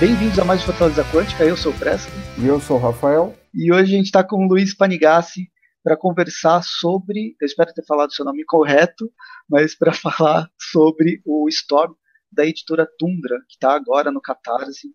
Bem-vindos a mais Fortaleza Quântica, eu sou o Presto. E eu sou o Rafael. E hoje a gente está com o Luiz Panigassi para conversar sobre, eu espero ter falado o seu nome correto, mas para falar sobre o Storm da editora Tundra, que está agora no Catarse,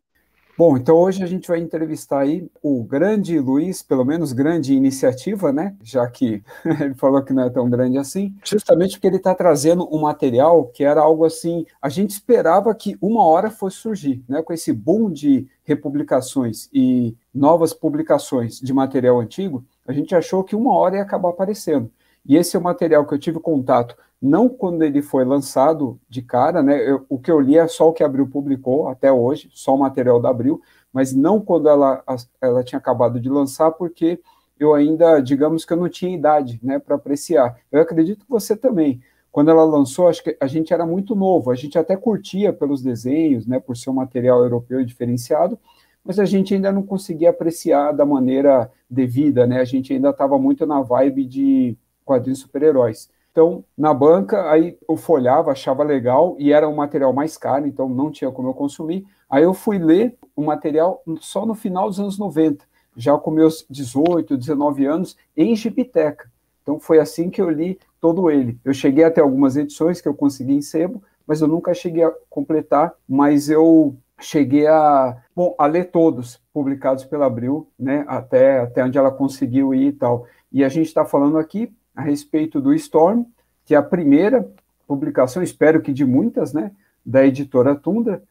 Bom, então hoje a gente vai entrevistar aí o grande Luiz, pelo menos grande iniciativa, né? Já que ele falou que não é tão grande assim, justamente porque ele está trazendo um material que era algo assim. A gente esperava que uma hora fosse surgir, né? Com esse boom de republicações e novas publicações de material antigo, a gente achou que uma hora ia acabar aparecendo. E esse é o material que eu tive contato, não quando ele foi lançado de cara, né? Eu, o que eu li é só o que a Abril publicou até hoje, só o material da Abril, mas não quando ela, ela tinha acabado de lançar, porque eu ainda, digamos que eu não tinha idade, né, para apreciar. Eu acredito que você também. Quando ela lançou, acho que a gente era muito novo, a gente até curtia pelos desenhos, né, por ser um material europeu diferenciado, mas a gente ainda não conseguia apreciar da maneira devida, né? A gente ainda estava muito na vibe de quadrinhos super-heróis. Então, na banca, aí eu folhava, achava legal, e era um material mais caro, então não tinha como eu consumir. Aí eu fui ler o material só no final dos anos 90, já com meus 18, 19 anos, em Gibiteca. Então foi assim que eu li todo ele. Eu cheguei até algumas edições que eu consegui em sebo, mas eu nunca cheguei a completar, mas eu cheguei a, bom, a ler todos publicados pela Abril, né, até, até onde ela conseguiu ir e tal. E a gente está falando aqui a respeito do Storm, que é a primeira publicação, espero que de muitas, né, da editora Tunda,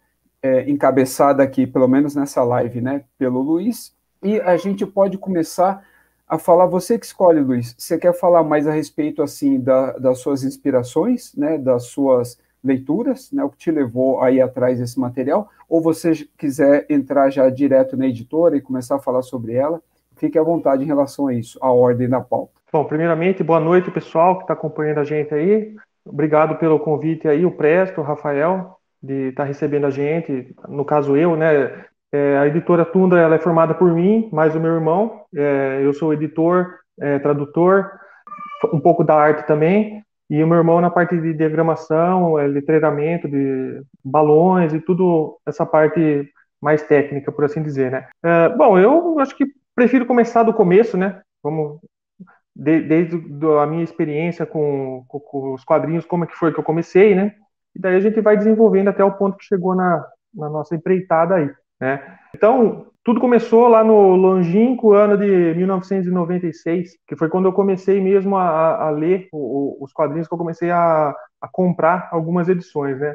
é, encabeçada aqui, pelo menos nessa live, né, pelo Luiz. E a gente pode começar a falar, você que escolhe, Luiz, você quer falar mais a respeito, assim, da, das suas inspirações, né, das suas leituras, né, o que te levou aí atrás desse material, ou você quiser entrar já direto na editora e começar a falar sobre ela, fique à vontade em relação a isso, a ordem da pauta. Bom, primeiramente, boa noite, pessoal que está acompanhando a gente aí. Obrigado pelo convite aí, o Presto, o Rafael, de estar tá recebendo a gente. No caso, eu, né? É, a editora Tundra ela é formada por mim, mais o meu irmão. É, eu sou editor, é, tradutor, um pouco da arte também. E o meu irmão na parte de diagramação, é, letreiramento, de balões e tudo essa parte mais técnica, por assim dizer, né? É, bom, eu acho que prefiro começar do começo, né? Vamos de, desde a minha experiência com, com, com, os quadrinhos, como é que foi que eu comecei, né? E daí a gente vai desenvolvendo até o ponto que chegou na, na nossa empreitada aí, né? Então, tudo começou lá no longínquo ano de 1996, que foi quando eu comecei mesmo a, a ler o, os quadrinhos, que eu comecei a, a comprar algumas edições, né?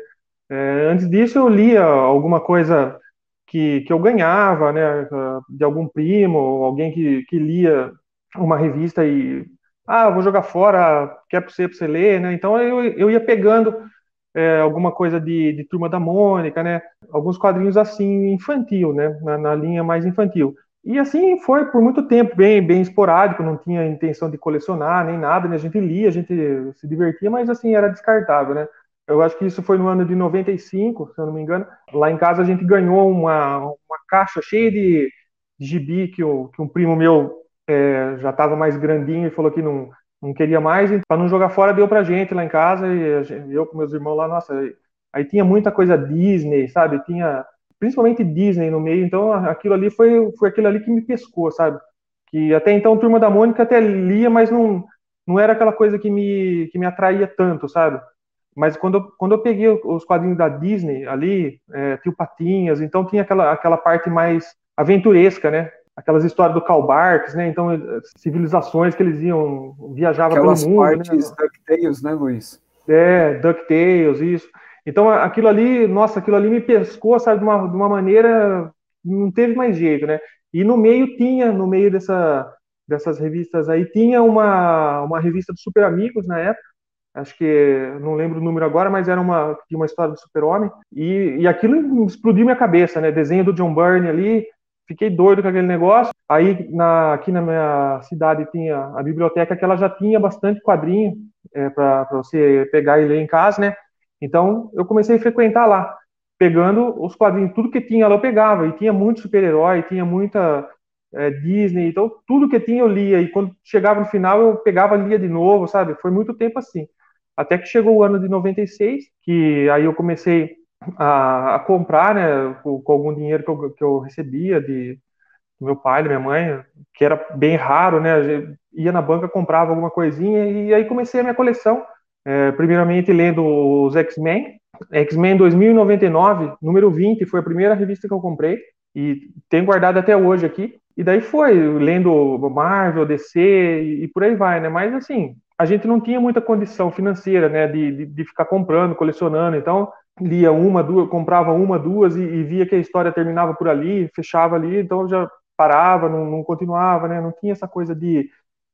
É, antes disso, eu lia alguma coisa que, que eu ganhava, né, de algum primo, alguém que, que lia uma revista e ah, vou jogar fora, quer para você, você ler, né? Então eu, eu ia pegando é, alguma coisa de, de Turma da Mônica, né? Alguns quadrinhos assim infantil, né? Na, na, linha mais infantil. E assim foi por muito tempo, bem, bem esporádico, não tinha intenção de colecionar nem nada, né? A gente lia, a gente se divertia, mas assim era descartável, né? Eu acho que isso foi no ano de 95, se eu não me engano. Lá em casa a gente ganhou uma, uma caixa cheia de, gibi que, que um primo meu é, já estava mais grandinho e falou que não, não queria mais, para não jogar fora deu pra gente lá em casa e eu com meus irmãos lá, nossa, aí tinha muita coisa Disney, sabe? Tinha principalmente Disney no meio, então aquilo ali foi foi aquilo ali que me pescou, sabe? Que até então Turma da Mônica até lia, mas não não era aquela coisa que me que me atraía tanto, sabe? Mas quando eu, quando eu peguei os quadrinhos da Disney ali, é, Tio Patinhas, então tinha aquela aquela parte mais aventuresca, né? Aquelas histórias do Karl Barks, né? Então, civilizações que eles iam, viajavam aquelas pelo mundo. Né? partes né? DuckTales, né, Luiz? É, DuckTales, isso. Então, aquilo ali, nossa, aquilo ali me pescou, sabe, de uma, de uma maneira, não teve mais jeito, né? E no meio tinha, no meio dessa, dessas revistas aí, tinha uma, uma revista dos Super Amigos na época, acho que não lembro o número agora, mas era uma tinha uma história do Super-Homem e, e aquilo explodiu minha cabeça, né? Desenho do John Byrne ali, fiquei doido com aquele negócio. Aí na, aqui na minha cidade tinha a biblioteca que ela já tinha bastante quadrinho é, para você pegar e ler em casa, né? Então eu comecei a frequentar lá, pegando os quadrinhos, tudo que tinha lá eu pegava, e tinha muito super-herói, tinha muita é, Disney, então tudo que tinha eu lia, e quando chegava no final eu pegava e lia de novo, sabe? Foi muito tempo assim. Até que chegou o ano de 96, que aí eu comecei a, a comprar, né, com, com, algum dinheiro que eu, que eu recebia de do meu pai, da minha mãe, que era bem raro, né? Ia na banca, comprava alguma coisinha e aí comecei a minha coleção. É, primeiramente lendo os X-Men, X-Men 2099, número 20, foi a primeira revista que eu comprei e tenho guardado até hoje aqui. E daí foi, lendo Marvel, DC e, e por aí vai, né? Mas assim, a gente não tinha muita condição financeira, né, de, de, de ficar comprando, colecionando. Então, lia uma, duas, comprava uma, duas e, e, via que a história terminava por ali, fechava ali, então já parava, não, não, continuava, né? Não tinha essa coisa de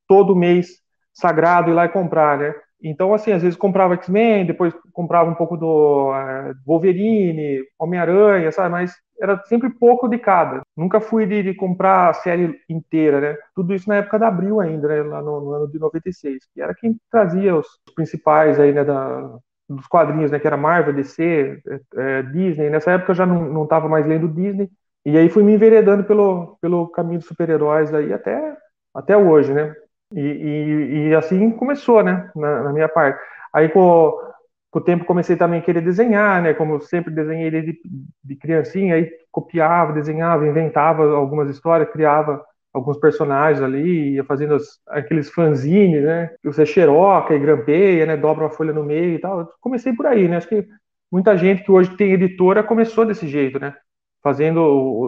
todo mês sagrado ir lá e comprar, né? Então, assim, às vezes comprava X-Men, depois comprava um pouco do uh, Wolverine, Homem-Aranha, sabe? Mas era sempre pouco de cada. Nunca fui de, de, comprar a série inteira, né? Tudo isso na época da Abril ainda, né? Lá no, no ano de 96, que era quem trazia os principais aí, né? Da, dos quadrinhos, né? Que era Marvel, DC, é, é, Disney. Nessa época eu já não estava mais lendo Disney. E aí fui me enveredando pelo, pelo caminho dos super-heróis aí até, até hoje, né? E, e, e assim começou, né? Na, na, minha parte. Aí com, com o tempo comecei também a querer desenhar, né? Como eu sempre desenhei de, de criancinha, aí copiava, desenhava, inventava algumas histórias, criava alguns personagens ali, ia fazendo as, aqueles fanzines, né? Que você xeroca e grampeia, né? Dobra uma folha no meio e tal. Eu comecei por aí, né? Acho que muita gente que hoje tem editora começou desse jeito, né? fazendo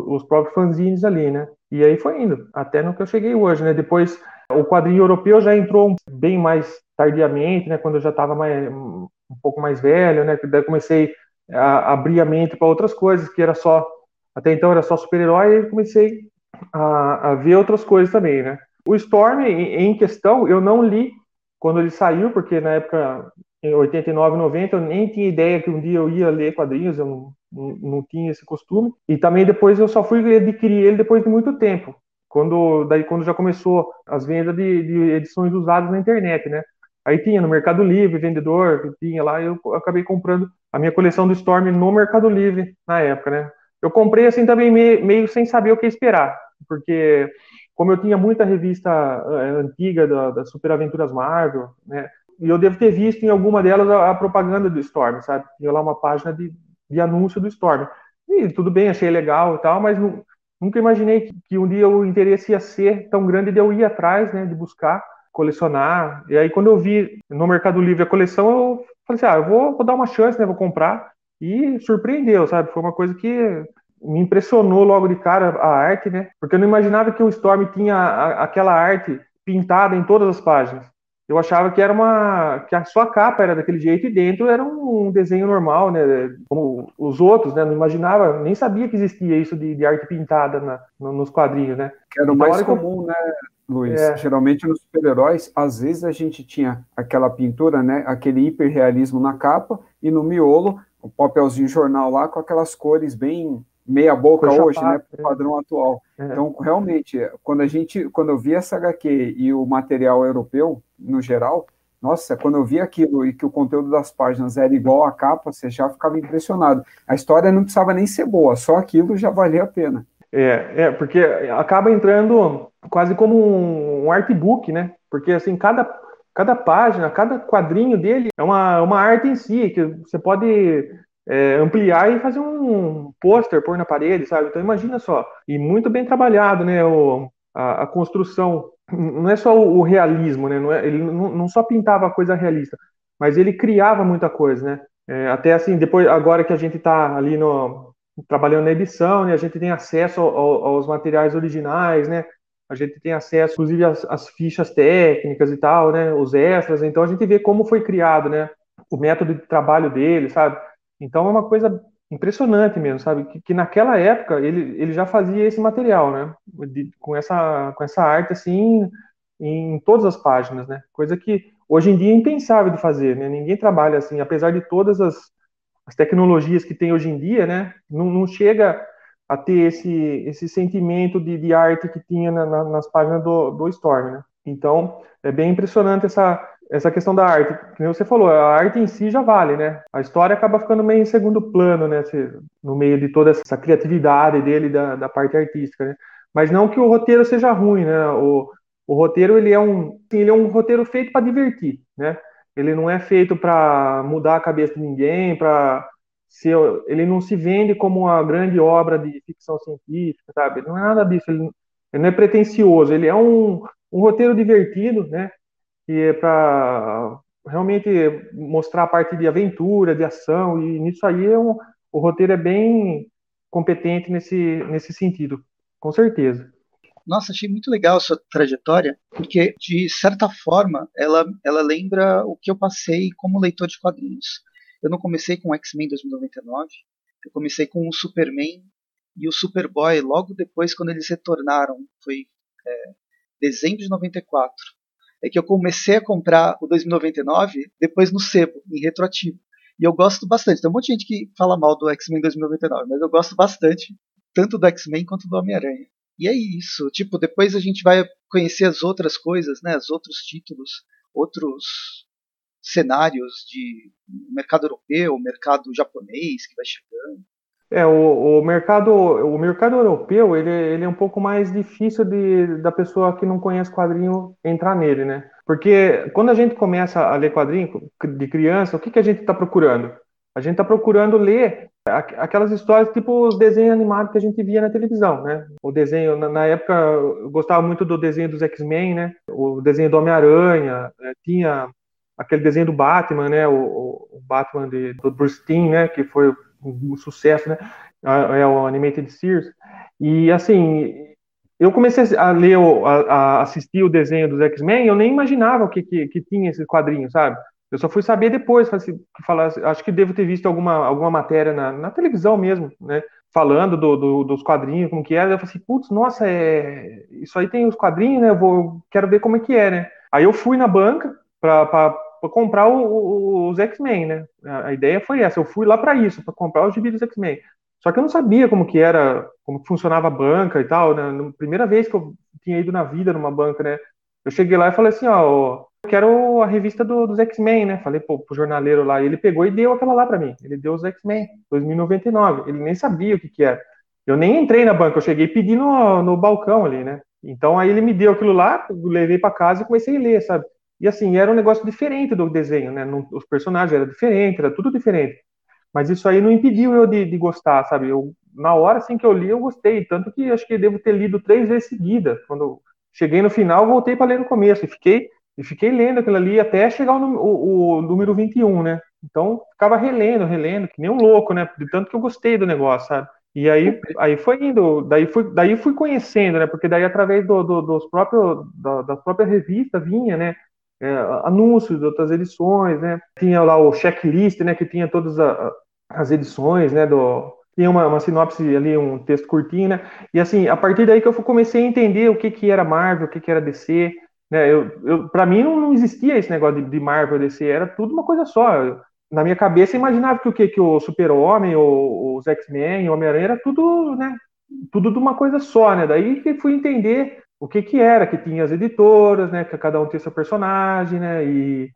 os próprios fanzines ali, né? E aí foi indo, até no que eu cheguei hoje, né? Depois o quadrinho europeu já entrou bem mais tardiamente, né? Quando eu já estava um pouco mais velho, né? Daí comecei a abrir a mente para outras coisas, que era só até então era só super-herói, e comecei a, ver outras coisas também, né? O Storm em questão eu não li quando ele saiu, porque na época em 89, 90, eu nem tinha ideia que um dia eu ia ler quadrinhos, eu não, não, não, tinha esse costume. E também depois eu só fui adquirir ele depois de muito tempo, quando daí quando já começou as vendas de, de edições usadas na internet, né? Aí tinha no Mercado Livre, vendedor, tinha lá, eu acabei comprando a minha coleção do Storm no Mercado Livre na época, né? Eu comprei assim também meio, sem saber o que esperar, porque como eu tinha muita revista uh, antiga da, das Super Aventuras Marvel, né? e eu devo ter visto em alguma delas a, a propaganda do Storm, sabe? Tinha lá uma página de, de anúncio do Storm. E tudo bem, achei legal e tal, mas não, nunca imaginei que, que, um dia o interesse ia ser tão grande de eu ir atrás, né, de buscar, colecionar. E aí quando eu vi no Mercado Livre a coleção, eu falei assim, ah, eu vou, vou dar uma chance, né, vou comprar. E surpreendeu, sabe? Foi uma coisa que me impressionou logo de cara a arte, né? Porque eu não imaginava que o Storm tinha a, aquela arte pintada em todas as páginas eu achava que era uma que a sua capa era daquele jeito e dentro era um desenho normal, né, como os outros, né, não imaginava, nem sabia que existia isso de, de arte pintada na, nos quadrinhos, né. Que era o mais comum, né, Luiz? É. Geralmente nos super-heróis, às vezes a gente tinha aquela pintura, né, aquele hiperrealismo na capa e no miolo o papelzinho jornal lá com aquelas cores bem meia boca hoje, né, pro padrão atual. É. Então, realmente, quando a gente, quando eu vi essa HQ e o material europeu, no geral, nossa, quando eu vi aquilo e que o conteúdo das páginas era igual à capa, você já ficava impressionado. A história não precisava nem ser boa, só aquilo já valia a pena. É, é porque acaba entrando quase como um artbook, né? Porque assim, cada, cada página, cada quadrinho dele é uma, uma arte em si, que você pode é, ampliar e fazer um pôster, pôr na parede, sabe? Então imagina só. E muito bem trabalhado, né? O, a, a construção. Não é só o, o realismo, né? Não é, ele não, não, só pintava coisa realista, mas ele criava muita coisa, né? É, até assim, depois, agora que a gente está ali no, trabalhando na edição, né? A gente tem acesso ao, aos materiais originais, né? A gente tem acesso, inclusive, às, às fichas técnicas e tal, né? Os extras. Então a gente vê como foi criado, né? O método de trabalho dele, sabe? Então é uma coisa impressionante mesmo, sabe? Que, que naquela época ele, ele já fazia esse material, né? De, com, essa, com essa arte assim em todas as páginas, né? Coisa que hoje em dia é impensável de fazer, né? Ninguém trabalha assim, apesar de todas as, as tecnologias que tem hoje em dia, né? Não, não chega a ter esse, esse sentimento de, de arte que tinha na, na, nas páginas do, do Storm, né? Então, é bem impressionante essa, essa questão da arte, como você falou, a arte em si já vale, né? A história acaba ficando meio em segundo plano, né? No meio de toda essa criatividade dele da, da parte artística, né? Mas não que o roteiro seja ruim, né? O, o roteiro ele é um, ele é um roteiro feito para divertir, né? Ele não é feito para mudar a cabeça de ninguém, para se ele não se vende como uma grande obra de ficção científica, sabe? Não é nada disso. Ele, ele não é pretencioso. Ele é um, um roteiro divertido, né? Que é para realmente mostrar a parte de aventura, de ação e nisso aí é um, o roteiro é bem competente nesse nesse sentido, com certeza. Nossa, achei muito legal a sua trajetória, porque de certa forma ela, ela lembra o que eu passei como leitor de quadrinhos. Eu não comecei com X-Men 2099, eu comecei com o Superman e o Superboy logo depois quando eles retornaram, foi é, dezembro de 94. É que eu comecei a comprar o 2099 depois no sebo, em retroativo. E eu gosto bastante. Tem um monte de gente que fala mal do X-Men 2099, mas eu gosto bastante, tanto do X-Men quanto do Homem-Aranha. E é isso. Tipo, depois a gente vai conhecer as outras coisas, né? Os outros títulos, outros cenários de mercado europeu, mercado japonês que vai chegando. É, o, o, mercado, o mercado europeu, ele, ele é um pouco mais difícil de, da pessoa que não conhece quadrinho entrar nele, né? Porque quando a gente começa a ler quadrinho de criança, o que, que a gente está procurando? A gente está procurando ler aquelas histórias tipo os desenhos animados que a gente via na televisão, né? O desenho, na, época, eu gostava muito do desenho dos X-Men, né? O desenho do Homem-Aranha, né? tinha aquele desenho do Batman, né? O, o Batman de, do Bruce Timm, né? Que foi um, sucesso, né? É o Animated Series. E, assim, eu comecei a ler, a, a assistir o desenho dos X-Men, eu nem imaginava o que, que, que tinha esse quadrinho, sabe? Eu só fui saber depois, assim, falar, acho que devo ter visto alguma, alguma matéria na, na televisão mesmo, né? Falando do, do, dos quadrinhos, como que era. Eu falei assim, putz, nossa, é... isso aí tem os quadrinhos, né? Eu vou, quero ver como é que é, né? Aí eu fui na banca para comprar o, o, os X-Men, né? A, ideia foi essa. Eu fui lá para isso, para comprar os gibis X-Men. Só que eu não sabia como que era, como que funcionava a banca e tal. Né? Primeira vez que eu tinha ido na vida numa banca, né? Eu cheguei lá e falei assim, ó, quero a revista do, dos X-Men, né? Falei pro, pro jornaleiro lá, e ele pegou e deu aquela lá para mim. Ele deu os X-Men, 2099. Ele nem sabia o que que era. Eu nem entrei na banca, eu cheguei e pedi no, no balcão ali, né? Então aí ele me deu aquilo lá, levei para casa e comecei a ler, sabe? E assim, era um negócio diferente do desenho, né? os personagens eram diferentes, era tudo diferente. Mas isso aí não impediu eu de, de, gostar, sabe? Eu, na hora assim que eu li, eu gostei. Tanto que acho que devo ter lido três vezes seguida. Quando cheguei no final, voltei para ler no começo. E fiquei e fiquei lendo aquilo ali até chegar o, o, o número 21, né? Então, ficava relendo, relendo, que nem um louco, né? De tanto que eu gostei do negócio, sabe? E aí, aí foi indo, daí fui, daí fui conhecendo, né? Porque daí através do, do dos próprios, da, da própria revista vinha, né? É, anúncios de outras edições, né? Tinha lá o checklist, né? Que tinha todas a, as edições, né? Do, tinha uma, uma, sinopse ali, um texto curtinho, né? E assim, a partir daí que eu comecei a entender o que que era Marvel, o que que era DC, né, eu, eu, para mim não, não, existia esse negócio de, de Marvel DC, era tudo uma coisa só. Eu, na minha cabeça imaginava que o que, que o Super-Homem, os X-Men, o Homem-Aranha era tudo, né, tudo de uma coisa só, né? Daí que fui entender o que que era, que tinha as editoras, né, que cada um tinha seu personagem, né, e,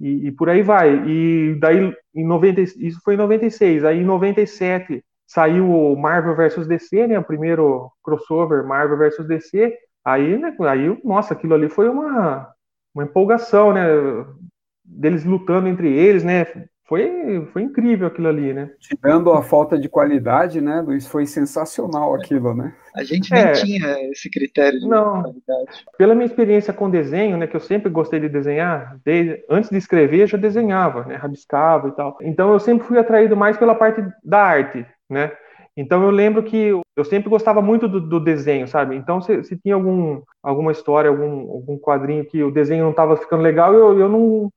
e, e por aí vai. E daí em 90, isso foi em 96, aí em 97 saiu o Marvel vs DC, né, o primeiro crossover Marvel vs DC, Aí, né, aí, nossa, aquilo ali foi uma, uma empolgação, né? Deles lutando entre eles, né? Foi, foi incrível aquilo ali, né? Tirando a falta de qualidade, né, Luiz? Foi sensacional aquilo, né? A gente nem é, tinha esse critério de não, qualidade. Pela minha experiência com desenho, né, que eu sempre gostei de desenhar, desde, antes de escrever já desenhava, né, rabiscava e tal. Então eu sempre fui atraído mais pela parte da arte, né? Então eu lembro que eu sempre gostava muito do, do desenho, sabe? Então se, se, tinha algum, alguma história, algum, algum quadrinho que o desenho não estava ficando legal, eu, eu não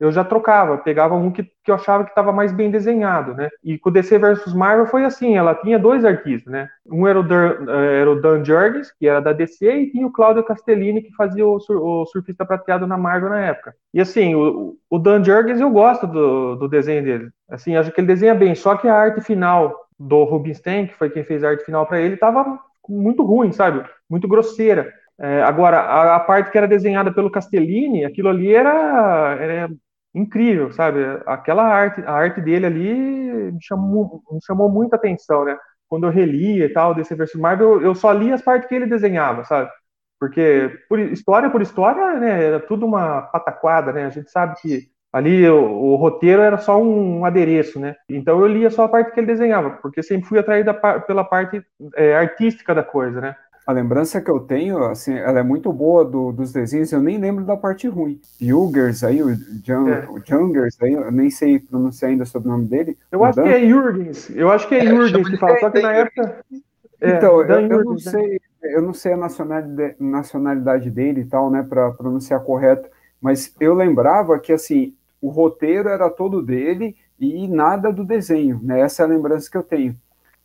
eu já trocava, pegava um que, que eu achava que estava mais bem desenhado, né? E com o DC versus Marvel foi assim, ela tinha dois artistas, né? Um era o Dan, eh, era o Dan Jurgens, que era da DC, e tinha o Claudio Castellini, que fazia o, sur, o surfista prateado na Marvel na época. E assim, o, o Dan Jurgens eu gosto do, do desenho dele. Assim, acho que ele desenha bem, só que a arte final do Rubinstein, que foi quem fez a arte final para ele, estava muito ruim, sabe? Muito grosseira. É, agora, a, a, parte que era desenhada pelo Castellini, aquilo ali era, era incrível, sabe? Aquela arte, a arte dele ali me chamou, me chamou muita atenção, né? Quando eu relia e tal, desse verso Marvel, eu, só li as partes que ele desenhava, sabe? Porque por história por história, né, era tudo uma pataquada, né? A gente sabe que Ali o, o, roteiro era só um, um, adereço, né? Então eu lia só a parte que ele desenhava, porque sempre fui atraída pela parte é, artística da coisa, né? A lembrança que eu tenho, assim, ela é muito boa do, dos desenhos, eu nem lembro da parte ruim. Jungers aí, o, Jung, é. o Jungers aí, eu nem sei pronunciar ainda sobre o nome dele. Eu acho que é Jürgens, eu acho que é, é Jürgens que fala, só que na época... É, então, eu, eu, não né? sei, eu não sei a nacionalidade, nacionalidade dele e tal, né, para pronunciar correto, mas eu lembrava que, assim, o roteiro era todo dele e nada do desenho, né, essa é a lembrança que eu tenho.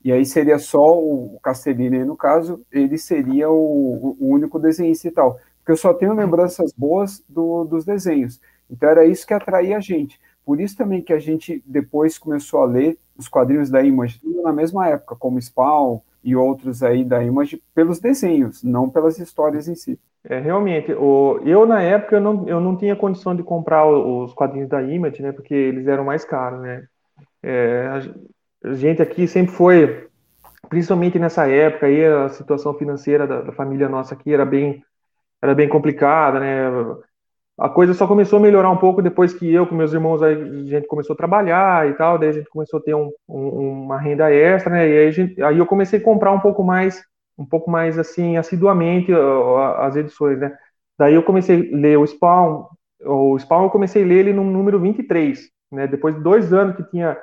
E aí seria só o Castellini, no caso, ele seria o, o, único desenhista e tal. Porque eu só tenho lembranças boas do, dos desenhos. Então era isso que atraía a gente. Por isso também que a gente depois começou a ler os quadrinhos da Image, na mesma época, como Spawn e outros aí da Image, pelos desenhos, não pelas histórias em si. É, realmente, o, eu na época eu não, eu não tinha condição de comprar os quadrinhos da Image, né, porque eles eram mais caros, né. É, a gente aqui sempre foi, principalmente nessa época aí, a situação financeira da, da família nossa aqui era bem, era bem complicada, né? A coisa só começou a melhorar um pouco depois que eu com meus irmãos a gente começou a trabalhar e tal, daí a gente começou a ter um, um, uma renda extra, né? E aí, gente, aí eu comecei a comprar um pouco mais, um pouco mais assim, assiduamente as edições, né? Daí eu comecei a ler o Spawn, o Spawn eu comecei a ler ele no número 23, né? Depois de dois anos que tinha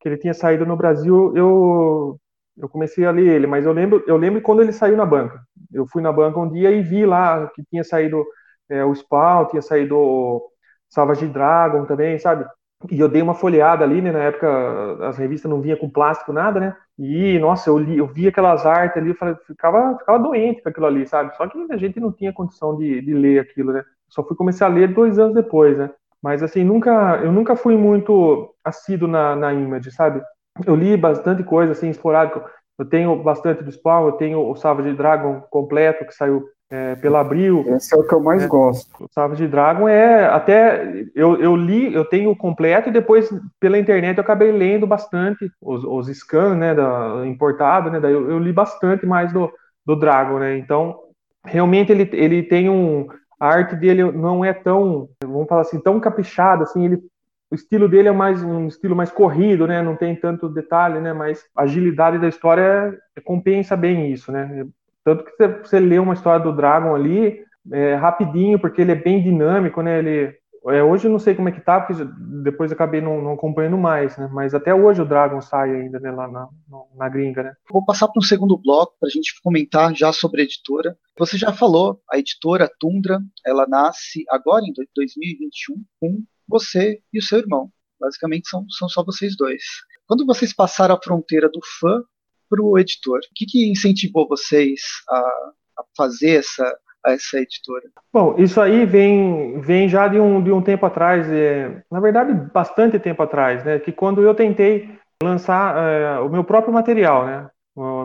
que ele tinha saído no Brasil, eu eu comecei a ler ele, mas eu lembro, eu lembro quando ele saiu na banca. Eu fui na banca um dia e vi lá que tinha saído é, o Spawn, tinha saído o Savage Dragon também, sabe? E eu dei uma folheada ali, né? Na época as revistas não vinha com plástico nada, né? E nossa, eu li, eu vi aquelas artes ali, eu falei, ficava, ficava doente com aquilo ali, sabe? Só que a gente não tinha condição de, de ler aquilo, né? Só fui começar a ler dois anos depois, né? Mas assim, nunca, eu nunca fui muito assíduo na, na Image, sabe? Eu li bastante coisa, assim, esporádico. Eu tenho bastante do Spawn, eu tenho o Savage Dragon completo, que saiu é, pela Abril. Esse é o que eu mais é, gosto. O Savage Dragon é até eu, eu li, eu tenho o completo e depois pela internet eu acabei lendo bastante os, os scans, né, da, importado, né, daí eu, eu, li bastante mais do, do Dragon, né, então realmente ele, ele tem um, a arte dele não é tão, vamos falar assim, tão caprichada, assim, ele o estilo dele é mais um estilo mais corrido, né? Não tem tanto detalhe, né? Mas a agilidade da história compensa bem isso, né? Tanto que você, você lê uma história do Dragon ali é, rapidinho, porque ele é bem dinâmico, né? Ele é, hoje eu não sei como é que tá, porque depois acabei não, não, acompanhando mais, né? Mas até hoje o Dragon sai ainda, né? Lá na, na gringa, né? Vou passar para um segundo bloco para a gente comentar já sobre a editora. Você já falou, a editora Tundra, ela nasce agora em 2021 com você e o seu irmão. Basicamente são, são só vocês dois. Quando vocês passaram a fronteira do fã para o editor, o que, que incentivou vocês a, a fazer essa a essa editora? Bom, isso aí vem, vem já de um, de um tempo atrás, é, na verdade, bastante tempo atrás, né? Que quando eu tentei lançar é, o meu próprio material, né?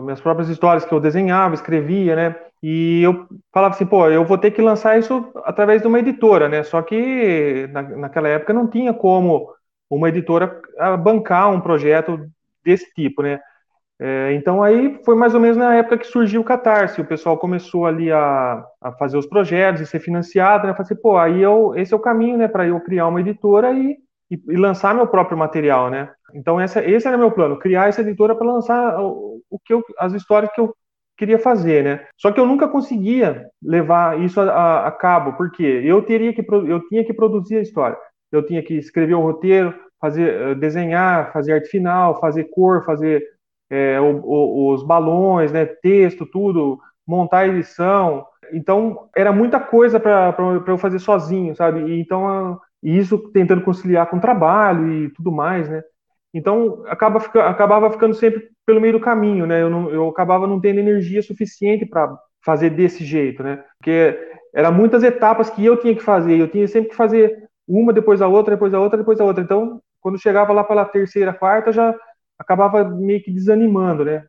Minhas próprias histórias que eu desenhava, escrevia, né? E eu falava assim, pô, eu vou ter que lançar isso através de uma editora, né? Só que na, naquela época não tinha como uma editora bancar um projeto desse tipo, né? É, então aí foi mais ou menos na época que surgiu o Catarse, o pessoal começou ali a, a fazer os projetos e ser financiado, né? Falei assim, pô, aí eu, esse é o caminho, né, para eu criar uma editora e, e, e, lançar meu próprio material, né? Então essa, esse era meu plano, criar essa editora para lançar o, o, que eu, as histórias que eu queria fazer, né? Só que eu nunca conseguia levar isso a, a, a cabo, porque eu teria que eu tinha que produzir a história, eu tinha que escrever o roteiro, fazer eh, desenhar, fazer arte final, fazer cor, fazer é, o, o, os balões, né, texto, tudo, montar a edição. Então, era muita coisa para eu fazer sozinho, sabe? E, então, isso tentando conciliar com trabalho e tudo mais, né? Então, acaba, fica, acabava ficando sempre pelo meio do caminho, né? Eu, não, eu acabava não tendo energia suficiente para fazer desse jeito, né? Porque eram muitas etapas que eu tinha que fazer, eu tinha sempre que fazer uma depois a outra, depois a outra, depois a outra. Então, quando chegava lá pela terceira, quarta, já acabava meio que desanimando, né?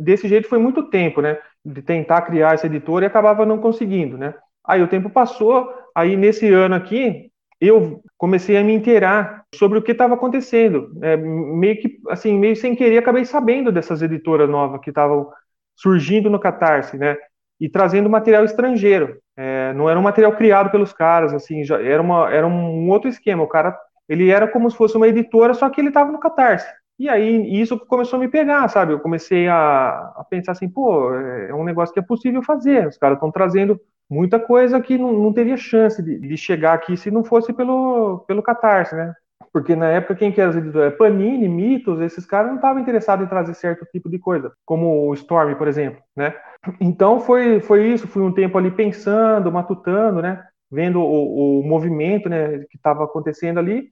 Desse jeito foi muito tempo, né? De tentar criar essa editora e acabava não conseguindo, né? Aí o tempo passou, aí nesse ano aqui eu comecei a me inteirar sobre o que estava acontecendo, é, meio que assim meio sem querer acabei sabendo dessas editoras novas que estavam surgindo no Catarse, né? E trazendo material estrangeiro, é, não era um material criado pelos caras, assim, já era uma era um outro esquema. O cara ele era como se fosse uma editora, só que ele estava no Catarse. E aí isso começou a me pegar, sabe? Eu comecei a, a pensar assim, pô, é um negócio que é possível fazer. Os caras estão trazendo muita coisa que não, não teria chance de, de, chegar aqui se não fosse pelo, pelo Catarse, né? Porque na época quem que era? Panini, Mitos, esses caras não estavam interessados em trazer certo tipo de coisa, como o Storm, por exemplo, né? Então foi, foi isso, fui um tempo ali pensando, matutando, né? Vendo o, o movimento né, que estava acontecendo ali,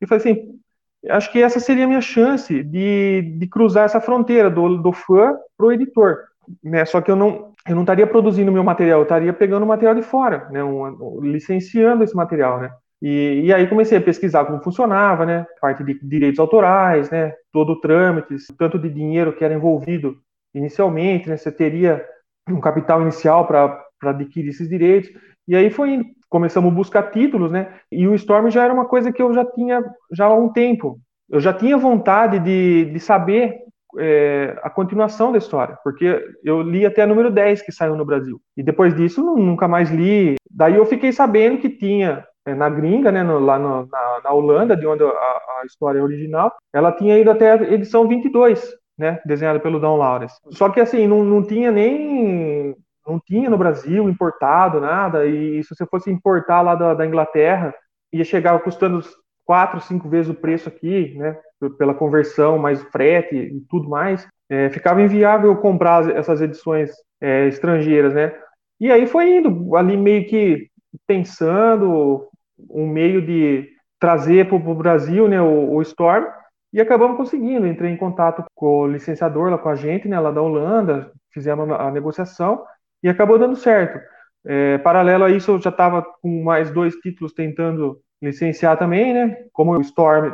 e falei assim, acho que essa seria a minha chance de, de cruzar essa fronteira do, do fã para o editor. Né? Só que eu não, eu não estaria produzindo meu material, eu estaria pegando o material de fora, né? Um, licenciando esse material. Né? E, e, aí comecei a pesquisar como funcionava, né? Parte de direitos autorais, né? Todo o trâmite, tanto de dinheiro que era envolvido inicialmente, né? Você teria um capital inicial para adquirir esses direitos. E aí foi começamos a buscar títulos, né? E o Storm já era uma coisa que eu já tinha já há um tempo. Eu já tinha vontade de, de saber é, a continuação da história, porque eu li até a número 10 que saiu no Brasil. E depois disso nunca mais li. Daí eu fiquei sabendo que tinha é, na gringa, né, no, lá no, na, na, Holanda, de onde a, a, história é original, ela tinha ido até a edição 22, né, desenhada pelo Don Lawrence. Só que assim, não, não tinha nem não tinha no Brasil importado nada, e se você fosse importar lá da, da Inglaterra, ia chegar custando quatro, cinco vezes o preço aqui, né, pela conversão, mais frete e tudo mais, é, ficava inviável comprar essas edições é, estrangeiras, né, e aí foi indo, ali meio que pensando um meio de trazer para o Brasil, né, o, o Storm, e acabamos conseguindo, entrei em contato com o licenciador lá com a gente, né, lá da Holanda, fizemos a negociação, e acabou dando certo. É, paralelo a isso, eu já estava com mais dois títulos tentando licenciar também, né? Como o Storm,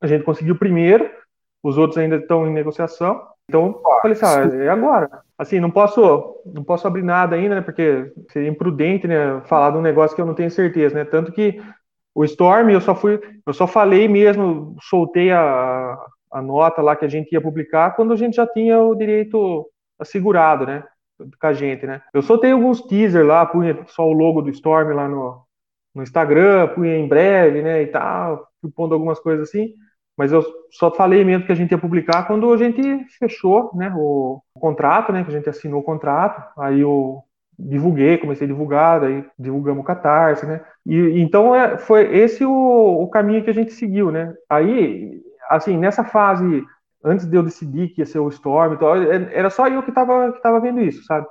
a gente conseguiu primeiro, os outros ainda estão em negociação. Então, falei assim, ah, é agora. Assim, não posso, não posso abrir nada ainda, né? Porque seria imprudente, né? Falar de um negócio que eu não tenho certeza, né? Tanto que o Storm, eu só fui, eu só falei mesmo, soltei a, a nota lá que a gente ia publicar quando a gente já tinha o direito assegurado, né? Com a gente, né? Eu soltei alguns teaser lá, punha só o logo do Storm lá no, no Instagram, punha em breve, né, e tal, pondo algumas coisas assim, mas eu só falei mesmo que a gente ia publicar quando a gente fechou, né, o, o contrato, né, que a gente assinou o contrato, aí eu divulguei, comecei a divulgar, daí divulgamos o Catarse, né, e então é, foi esse o, o caminho que a gente seguiu, né, aí, assim, nessa fase antes de eu decidir que ia ser o Storm e tal, é, era só eu que estava que tava vendo isso, sabe?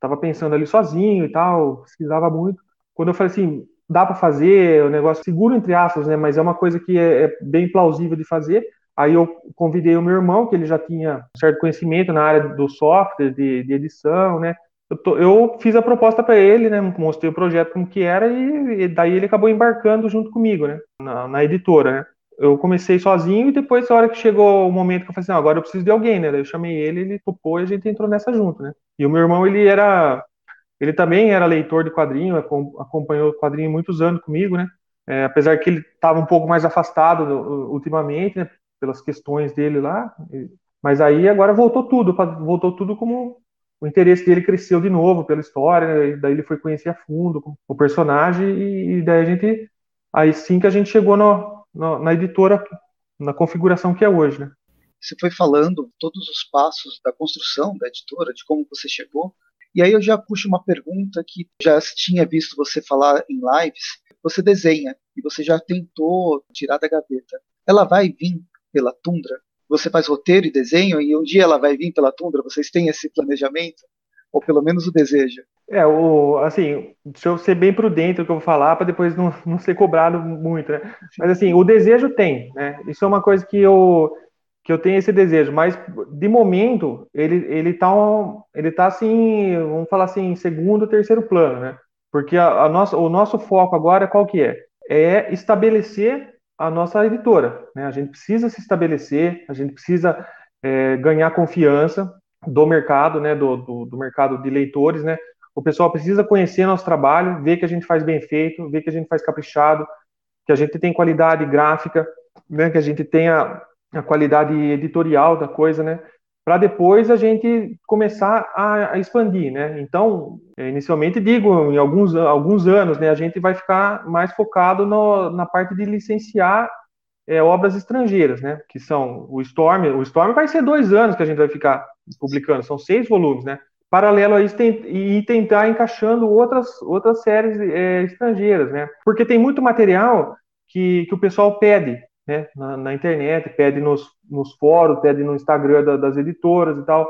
Tava pensando ali sozinho e tal, pesquisava muito. Quando eu falei assim, dá para fazer, o negócio seguro entre aspas, né? Mas é uma coisa que é, é, bem plausível de fazer. Aí eu convidei o meu irmão, que ele já tinha certo conhecimento na área do software, de, de edição, né? Eu, tô, eu, fiz a proposta para ele, né? Mostrei o projeto como que era e, e, daí ele acabou embarcando junto comigo, né? Na, na editora, né? Eu comecei sozinho e depois, a hora que chegou o momento que eu falei assim, agora eu preciso de alguém, né? Eu chamei ele, ele topou e a gente entrou nessa junto, né? E o meu irmão, ele era. Ele também era leitor de quadrinho, acompanhou o quadrinho muitos anos comigo, né? É, apesar que ele estava um pouco mais afastado ultimamente, né? Pelas questões dele lá. Mas aí agora voltou tudo, voltou tudo como o interesse dele cresceu de novo pela história, né? daí ele foi conhecer a fundo o personagem e, e daí a gente aí sim que a gente chegou no, na, na editora, na configuração que é hoje, né? Você foi falando todos os passos da construção da editora, de como você chegou. E aí eu já puxo uma pergunta que já tinha visto você falar em lives. Você desenha e você já tentou tirar da gaveta. Ela vai vir pela tundra? Você faz roteiro e desenho e um dia ela vai vir pela tundra? Vocês têm esse planejamento? Ou pelo menos o desejo? É, o, assim, deixa eu ser bem prudente no que eu vou falar para depois não, não ser cobrado muito, né? Mas assim, o desejo tem, né? Isso é uma coisa que eu que eu tenho esse desejo, mas de momento ele ele tá ele tá assim, vamos falar assim, segundo, terceiro plano, né? Porque a, a nossa, o nosso foco agora qual que é? É estabelecer a nossa editora, né? A gente precisa se estabelecer, a gente precisa é, ganhar confiança do mercado, né? Do, do, do mercado de leitores, né? O pessoal precisa conhecer nosso trabalho, ver que a gente faz bem feito, ver que a gente faz caprichado, que a gente tem qualidade gráfica, né, que a gente tem a, a qualidade editorial da coisa, né? Para depois a gente começar a, a, expandir, né? Então, é, inicialmente digo, em alguns, alguns anos, né, a gente vai ficar mais focado no, na parte de licenciar é, obras estrangeiras, né? Que são o Storm. O Storm vai ser dois anos que a gente vai ficar publicando, são seis volumes, né? Paralelo a isso, tem, e tentar encaixando outras, outras séries é, estrangeiras, né? Porque tem muito material que, que o pessoal pede, né? Na, na internet, pede nos, nos fóruns, pede no Instagram da, das editoras e tal.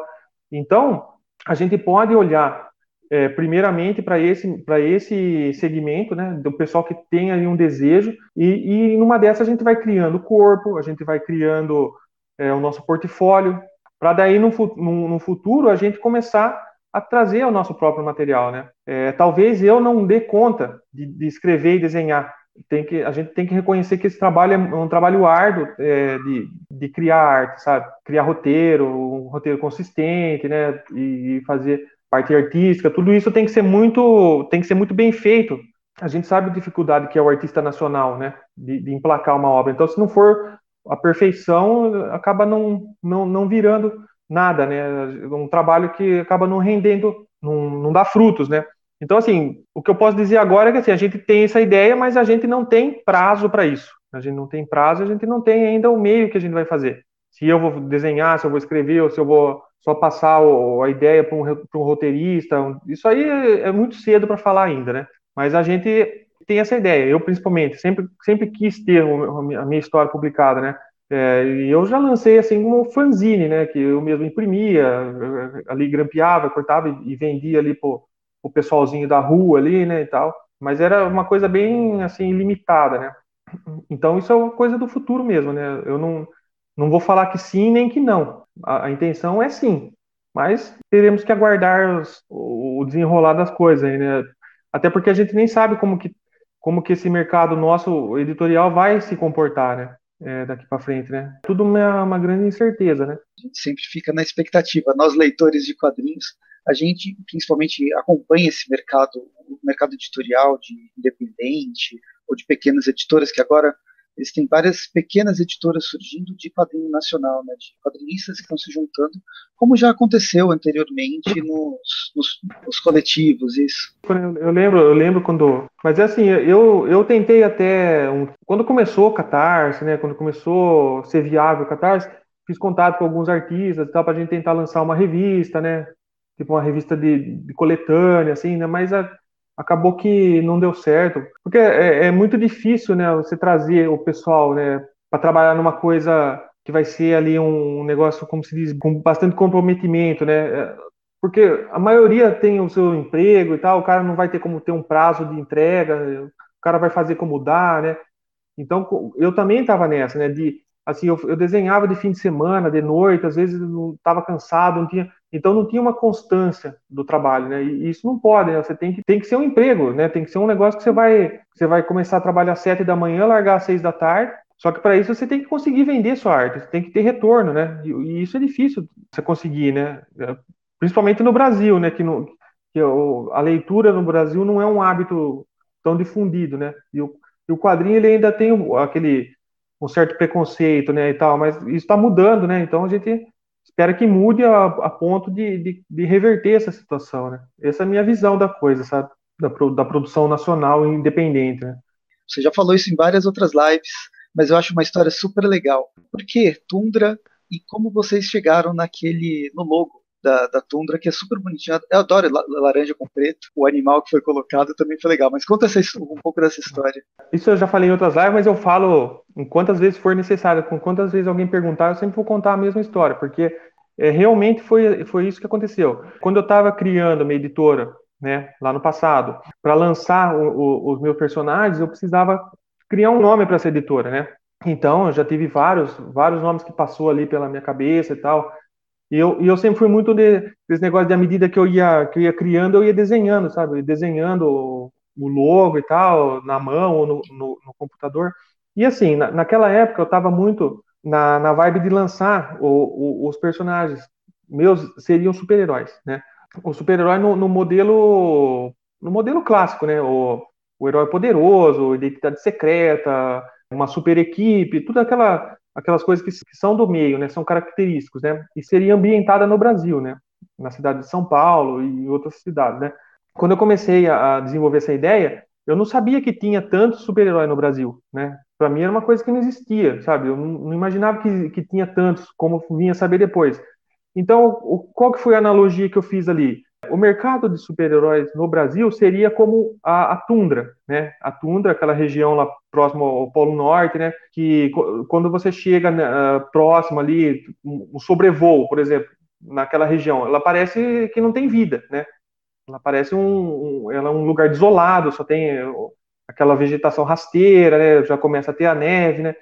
Então, a gente pode olhar é, primeiramente para esse, esse segmento, né, do pessoal que tem aí um desejo, e, e numa dessas a gente vai criando corpo, a gente vai criando é, o nosso portfólio, para daí no, no, no, futuro a gente começar a trazer o nosso próprio material, né? É, talvez eu não dê conta de, de, escrever e desenhar. Tem que, a gente tem que reconhecer que esse trabalho é um trabalho árduo é, de, de criar arte, sabe? Criar roteiro, um roteiro consistente, né? E, e fazer parte artística, tudo isso tem que ser muito, tem que ser muito bem feito. A gente sabe a dificuldade que é o artista nacional, né, de, de emplacar uma obra. Então, se não for a perfeição, acaba não, não, não virando nada, né? Um trabalho que acaba não rendendo, não, não dá frutos, né? Então, assim, o que eu posso dizer agora é que assim, a gente tem essa ideia, mas a gente não tem prazo para isso. A gente não tem prazo, a gente não tem ainda o meio que a gente vai fazer. Se eu vou desenhar, se eu vou escrever, ou se eu vou só passar a ideia para um, um, roteirista. Isso aí é, é muito cedo para falar ainda, né? Mas a gente tem essa ideia. Eu, principalmente, sempre, sempre quis ter a minha história publicada, né? É, e eu já lancei assim como fanzine, né? Que eu mesmo imprimia, ali grampeava, cortava e vendia ali pro, o pessoalzinho da rua ali, né? E tal. Mas era uma coisa bem assim limitada, né? Então isso é uma coisa do futuro mesmo, né? Eu não não vou falar que sim nem que não. A, a intenção é sim, mas teremos que aguardar os, o desenrolar das coisas, aí, né? Até porque a gente nem sabe como que, como que esse mercado nosso editorial vai se comportar, né? É, daqui para frente, né? Tudo uma, uma grande incerteza, né? A gente sempre fica na expectativa. Nós leitores de quadrinhos, a gente principalmente acompanha esse mercado, o mercado editorial de independente ou de pequenas editoras que agora Existem várias pequenas editoras surgindo de quadrinho nacional, né, de quadrinistas que estão se juntando, como já aconteceu anteriormente nos, nos, nos coletivos, isso. Eu lembro, eu lembro quando, mas é assim, eu, eu tentei até um, quando começou o Catarse, né, quando começou a ser viável o Catarse, fiz contato com alguns artistas e tal para a gente tentar lançar uma revista, né, tipo uma revista de, de coletânea, assim, né, mas a, acabou que não deu certo, porque é, é muito difícil, né, você trazer o pessoal, né, para trabalhar numa coisa que vai ser ali um negócio, como se diz, com bastante comprometimento, né, é, porque a maioria tem o seu emprego e tal, o cara não vai ter como ter um prazo de entrega, o cara vai fazer como dá, né, então eu também estava nessa, né, de assim, eu, eu, desenhava de fim de semana, de noite, às vezes não estava cansado, não tinha, então não tinha uma constância do trabalho, né? E isso não pode, né? Você tem que, tem que ser um emprego, né? Tem que ser um negócio que você vai, você vai começar a trabalhar às sete da manhã, largar às seis da tarde. Só que para isso você tem que conseguir vender sua arte, você tem que ter retorno, né? E, e isso é difícil você conseguir, né? É, principalmente no Brasil, né? Que, no, que a leitura no Brasil não é um hábito tão difundido, né? E o, e o quadrinho ele ainda tem aquele um certo preconceito, né, e tal, mas isso está mudando, né, então a gente espera que mude a, a ponto de, de, de, reverter essa situação, né, essa é a minha visão da coisa, sabe, da, da produção nacional independente, né. Você já falou isso em várias outras lives, mas eu acho uma história super legal. Por que Tundra e como vocês chegaram naquele, no logo? Da, da tundra, que é super bonitinha. Eu adoro laranja com preto. O animal que foi colocado também foi legal. Mas conta essa, um pouco dessa história. Isso eu já falei em outras lives, mas eu falo quantas vezes for necessário. Com quantas vezes alguém perguntar, eu sempre vou contar a mesma história, porque é, realmente foi, foi isso que aconteceu. Quando eu estava criando uma editora, né, lá no passado, para lançar o, o, os meus personagens, eu precisava criar um nome para essa editora, né? Então, eu já tive vários, vários nomes que passou ali pela minha cabeça e tal. E eu, e eu sempre fui muito de, desse negócio de à medida que eu ia, que eu ia criando, eu ia desenhando, sabe? Desenhando o, logo e tal, na mão ou no, no, no computador. E assim, na, naquela época eu estava muito na, na vibe de lançar o, o, os personagens. Meus seriam super-heróis, né? O super-herói no, no, modelo no modelo clássico, né? O, o herói poderoso, identidade secreta, uma super equipe, tudo aquela aquelas coisas que, que, são do meio, né, são característicos, né, e seria ambientada no Brasil, né, na cidade de São Paulo e outras cidades, né. Quando eu comecei a, a desenvolver essa ideia, eu não sabia que tinha tanto super-herói no Brasil, né, para mim era uma coisa que não existia, sabe? Eu não, não imaginava que, que tinha tantos, como vinha saber depois. Então, o, qual que foi a analogia que eu fiz ali? O mercado de super-heróis no Brasil seria como a, a, tundra, né? A tundra, aquela região lá próximo ao Polo Norte, né? Que quando você chega uh, próximo ali, um sobrevoo, por exemplo, naquela região, ela parece que não tem vida, né? Ela parece um, um ela é um lugar desolado, só tem aquela vegetação rasteira, né? Já começa a ter a neve, né?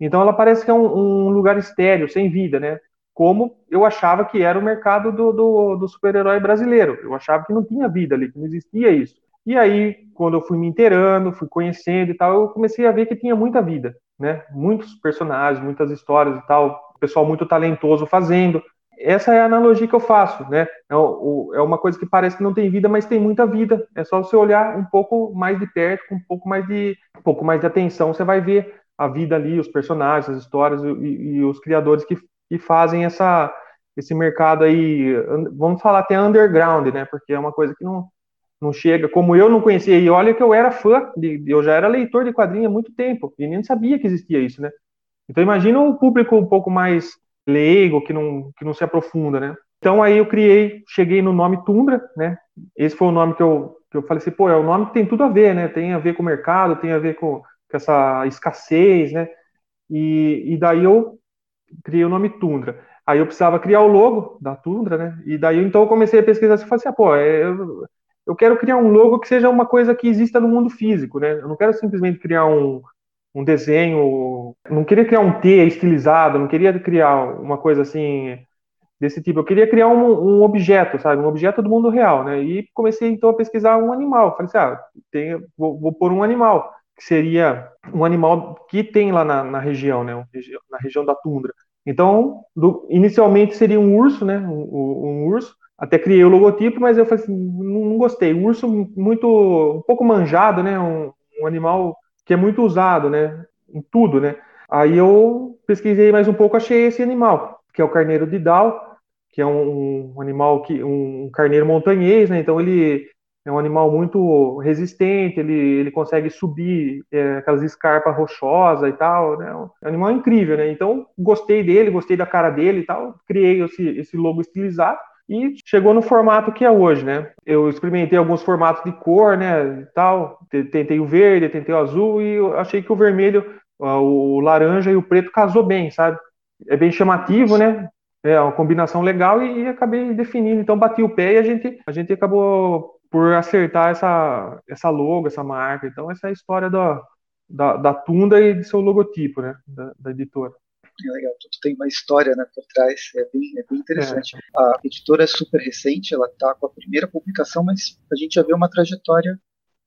Então ela parece que é um, um lugar estéreo, sem vida, né? Como eu achava que era o mercado do, do, do super-herói brasileiro. Eu achava que não tinha vida ali, que não existia isso. E aí, quando eu fui me inteirando, fui conhecendo e tal, eu comecei a ver que tinha muita vida, né? Muitos personagens, muitas histórias e tal, pessoal muito talentoso fazendo essa é a analogia que eu faço, né? É, é, uma coisa que parece que não tem vida, mas tem muita vida. É só você olhar um pouco mais de perto, com um pouco mais de, um pouco mais de atenção, você vai ver a vida ali, os personagens, as histórias e, e os criadores que, que fazem essa, esse mercado aí, vamos falar até underground, né? Porque é uma coisa que não, não chega. Como eu não conhecia, e olha que eu era fã, de, eu já era leitor de quadrinhos há muito tempo, e nem sabia que existia isso, né? Então imagina um público um pouco mais leigo, que não, que não se aprofunda, né? Então aí eu criei, cheguei no nome Tundra, né? Esse foi o nome que eu, que eu falei assim, pô, é o nome que tem tudo a ver, né? Tem a ver com o mercado, tem a ver com, com essa escassez, né? E, e daí eu criei o nome Tundra. Aí eu precisava criar o logo da Tundra, né? E daí então eu comecei a pesquisar assim, falei assim, ah, pô, é, eu, eu quero criar um logo que seja uma coisa que exista no mundo físico, né? Eu não quero simplesmente criar um, um desenho, não queria criar um T estilizado, não queria criar uma coisa assim desse tipo. Eu queria criar um, um, objeto, sabe, um objeto do mundo real, né? E comecei então a pesquisar um animal. Falei assim, ah, tem, vou, vou pôr um animal que seria um animal que tem lá na, na região, né? Na região da tundra. Então, do, inicialmente seria um urso, né? Um, um, urso. Até criei o logotipo, mas eu falei assim, não, não gostei. urso muito, um pouco manjado, né? Um, um animal que é muito usado, né, em tudo, né. Aí eu pesquisei mais um pouco, achei esse animal, que é o carneiro de que é um, um animal que um carneiro montanhês, né. Então ele é um animal muito resistente, ele, ele consegue subir é, aquelas escarpas rochosas e tal, né? É um animal incrível, né? Então gostei dele, gostei da cara dele e tal, criei esse, esse logo estilizado e chegou no formato que é hoje, né? Eu experimentei alguns formatos de cor, né, e tal, tentei o verde, tentei o azul e achei que o vermelho, o laranja e o preto casou bem, sabe? É bem chamativo, né? É uma combinação legal e, e acabei definindo. Então bati o pé e a gente a gente acabou por acertar essa essa logo, essa marca. Então essa é a história da da, da Tunda e de seu logotipo, né, da, da editora é legal, tudo tem uma história né, por trás, é bem, é bem interessante. É. A editora é super recente, ela está com a primeira publicação, mas a gente já vê uma trajetória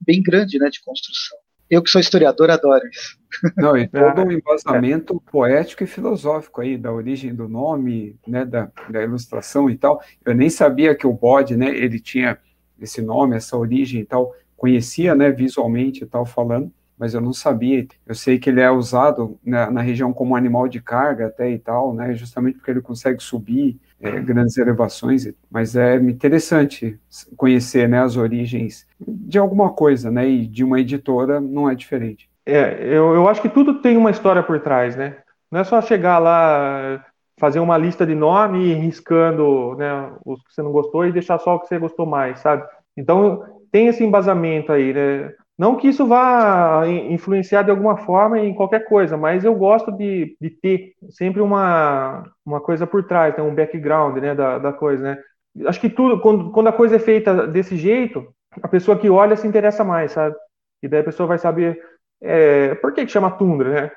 bem grande né, de construção. Eu que sou historiador adoro isso. Não, e todo o embasamento poético e filosófico aí, da origem do nome, né, da, da ilustração e tal. Eu nem sabia que o bode, né, ele tinha esse nome, essa origem e tal, conhecia, né, visualmente e tal, falando, mas eu não sabia. Eu sei que ele é usado na, na região como animal de carga até e tal, né, justamente porque ele consegue subir é, grandes elevações, mas é interessante conhecer, né, as origens de alguma coisa, né, e de uma editora não é diferente. É, eu, eu acho que tudo tem uma história por trás, né, não é só chegar lá, fazer uma lista de nome e ir riscando, né, os que você não gostou e deixar só o que você gostou mais, sabe? Então, tem esse embasamento aí, né? Não que isso vá influenciar de alguma forma em qualquer coisa, mas eu gosto de, de ter sempre uma, uma coisa por trás, né, um background né, da, da coisa. Né? Acho que tudo, quando, quando a coisa é feita desse jeito, a pessoa que olha se interessa mais, sabe? E daí a pessoa vai saber é, por que, que chama tundra, né?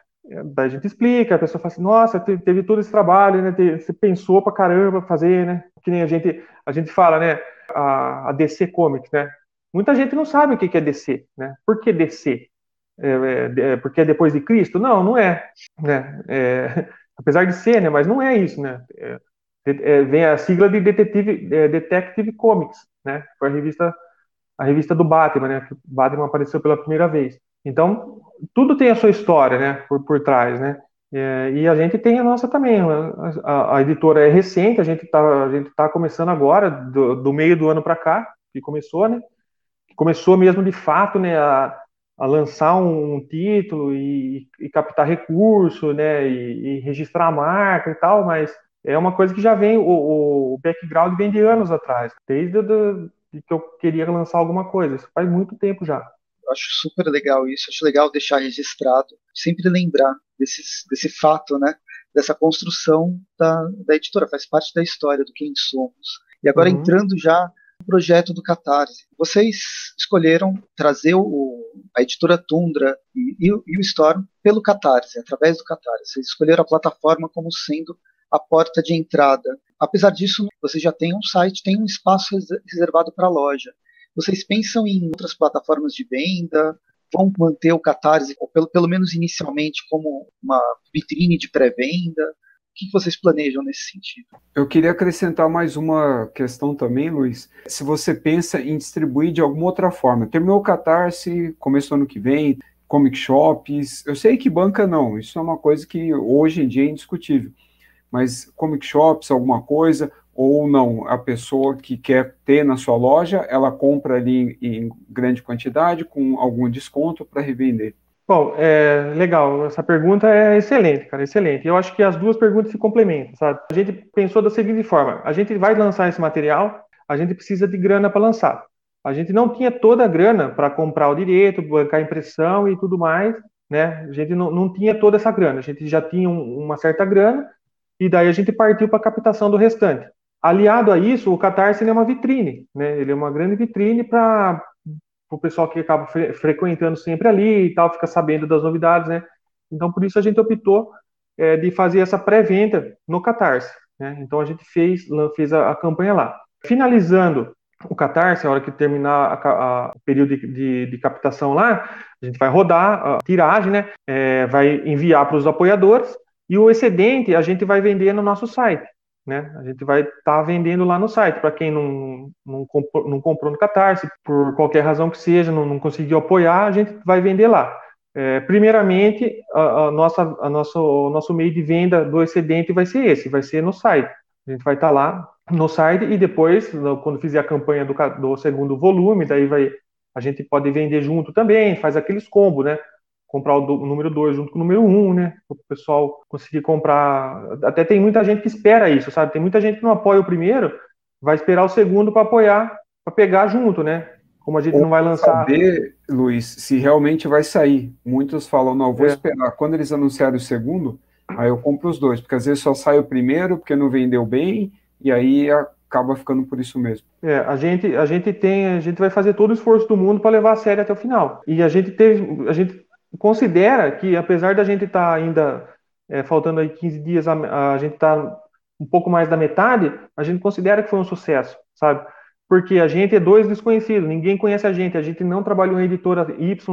A gente explica, a pessoa fala assim, nossa, teve todo esse trabalho, né? Você pensou pra caramba fazer, né? Que nem a gente, a gente fala, né? A, a DC Comics, né? Muita gente não sabe o que é DC, né? Por que DC? É, é, é, porque é depois de Cristo? Não, não é. Né? é apesar de ser, né? Mas não é isso, né? É, é, vem a sigla de Detective, Comics, né? Foi a revista, a revista do Batman, né? Batman apareceu pela primeira vez. Então, tudo tem a sua história, né? Por, por trás, né? É, e a gente tem a nossa também. A, a, editora é recente, a gente está tá começando agora, do, do meio do ano para cá, que começou, né? começou mesmo de fato né, a, a lançar um, título e, e, captar recurso, né, e, e, registrar a marca e tal, mas é uma coisa que já vem, o, o background vem de anos atrás, desde do, de que eu queria lançar alguma coisa, isso faz muito tempo já. Eu acho super legal isso, acho legal deixar registrado, sempre lembrar desses, desse fato, né, dessa construção da, da editora, faz parte da história do quem somos. E agora uhum. entrando já projeto do Catarse. Vocês escolheram trazer o, a editora Tundra e, e, e, o Storm pelo Catarse, através do Catarse. Vocês escolheram a plataforma como sendo a porta de entrada. Apesar disso, vocês já têm um site, tem um espaço reservado para a loja. Vocês pensam em outras plataformas de venda? Vão manter o Catarse, pelo, pelo menos inicialmente, como uma vitrine de pré-venda? que vocês planejam nesse sentido? Eu queria acrescentar mais uma questão também, Luiz. Se você pensa em distribuir de alguma outra forma, terminou o Catarse, começou ano que vem, comic shops, eu sei que banca não, isso é uma coisa que hoje em dia é indiscutível, mas comic shops, alguma coisa, ou não, a pessoa que quer ter na sua loja, ela compra ali em, em grande quantidade, com algum desconto para revender. Bom, é, legal. Essa pergunta é excelente, cara, excelente. Eu acho que as duas perguntas se complementam, sabe? A gente pensou da seguinte forma: a gente vai lançar esse material, a gente precisa de grana para lançar. A gente não tinha toda a grana para comprar o direito, bancar a impressão e tudo mais, né? A gente não, não tinha toda essa grana. A gente já tinha um, uma certa grana e daí a gente partiu para a captação do restante. Aliado a isso, o Catarse é uma vitrine, né? Ele é uma grande vitrine para o pessoal que acaba fre frequentando sempre ali e tal, fica sabendo das novidades, né? Então, por isso a gente optou é, de fazer essa pré-venda no Catarse, né? Então, a gente fez, fez a, a, campanha lá. Finalizando o Catarse, a hora que terminar o período de, de, de, captação lá, a gente vai rodar a tiragem, né? É, vai enviar para os apoiadores e o excedente a gente vai vender no nosso site. Né? A gente vai estar tá vendendo lá no site. Para quem não, não comprou, não, comprou, no Catarse, por qualquer razão que seja, não, não conseguiu apoiar, a gente vai vender lá. É, primeiramente, a, a, nossa, a nosso, o nosso meio de venda do excedente vai ser esse, vai ser no site. A gente vai estar tá lá no site e depois, quando fizer a campanha do, do segundo volume, daí vai, a gente pode vender junto também, faz aqueles combos, né? Comprar o, do, o número 2 junto com o número 1, um, né? O pessoal conseguir comprar. Até tem muita gente que espera isso, sabe? Tem muita gente que não apoia o primeiro, vai esperar o segundo para apoiar, para pegar junto, né? Como a gente Ou não vai lançar. Saber, Luiz, se realmente vai sair. Muitos falam, não, vou é. esperar. Quando eles anunciarem o segundo, aí eu compro os dois, porque às vezes só sai o primeiro porque não vendeu bem, e aí acaba ficando por isso mesmo. É, a gente, a gente tem, a gente vai fazer todo o esforço do mundo para levar a série até o final. E a gente teve, a gente considera que, apesar da gente estar tá ainda é, faltando aí 15 dias, a, a gente está um pouco mais da metade, a gente considera que foi um sucesso, sabe? Porque a gente é dois desconhecidos, ninguém conhece a gente, a gente não trabalhou em editora YX,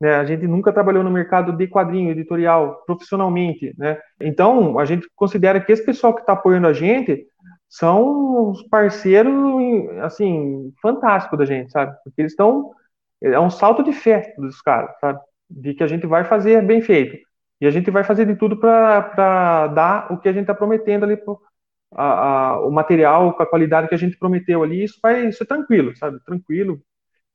né? A gente nunca trabalhou no mercado de quadrinho editorial profissionalmente, né? Então, a gente considera que esse pessoal que está apoiando a gente são os parceiros, assim, fantásticos da gente, sabe? Porque eles estão é um salto de fé dos caras, sabe? De que a gente vai fazer bem feito. E a gente vai fazer de tudo para dar o que a gente está prometendo ali, pro, a, a, o material com a qualidade que a gente prometeu ali. Isso vai ser tranquilo, sabe? Tranquilo.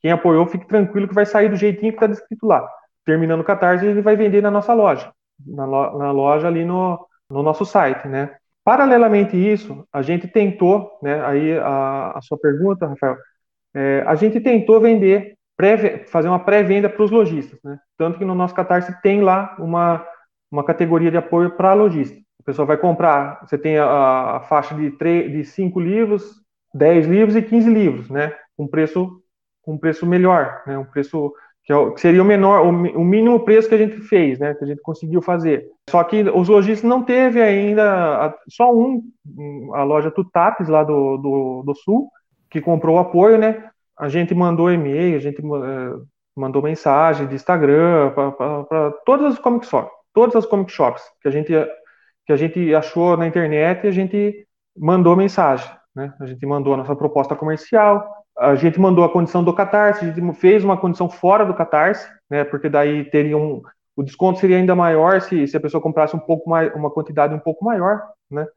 Quem apoiou, fique tranquilo que vai sair do jeitinho que está descrito lá. Terminando o Catarse, ele vai vender na nossa loja, na, lo, na loja ali no, no nosso site, né? Paralelamente a isso, a gente tentou, né? Aí a, a sua pergunta, Rafael, é, a gente tentou vender fazer uma pré-venda para os lojistas, né? Tanto que no nosso Catarse tem lá uma, uma categoria de apoio para lojista. A pessoa vai comprar, você tem a, a faixa de, 3, de 5 livros, 10 livros e 15 livros, né? Com preço, com preço melhor, né? Um preço que, é, que seria o menor, o, o, mínimo preço que a gente fez, né? Que a gente conseguiu fazer. Só que os lojistas não teve ainda, só um, a loja Tutapes lá do, do, do Sul, que comprou o apoio, né? A gente mandou e-mail, a gente uh, mandou mensagem de Instagram para todas as comic shops, todas as comic shops que a gente que a gente achou na internet, a gente mandou mensagem, né? A gente mandou a nossa proposta comercial, a gente mandou a condição do Catarse, a gente fez uma condição fora do Catarse, né? Porque daí teria um, o desconto seria ainda maior se, se a pessoa comprasse um pouco mais, uma quantidade um pouco maior, né?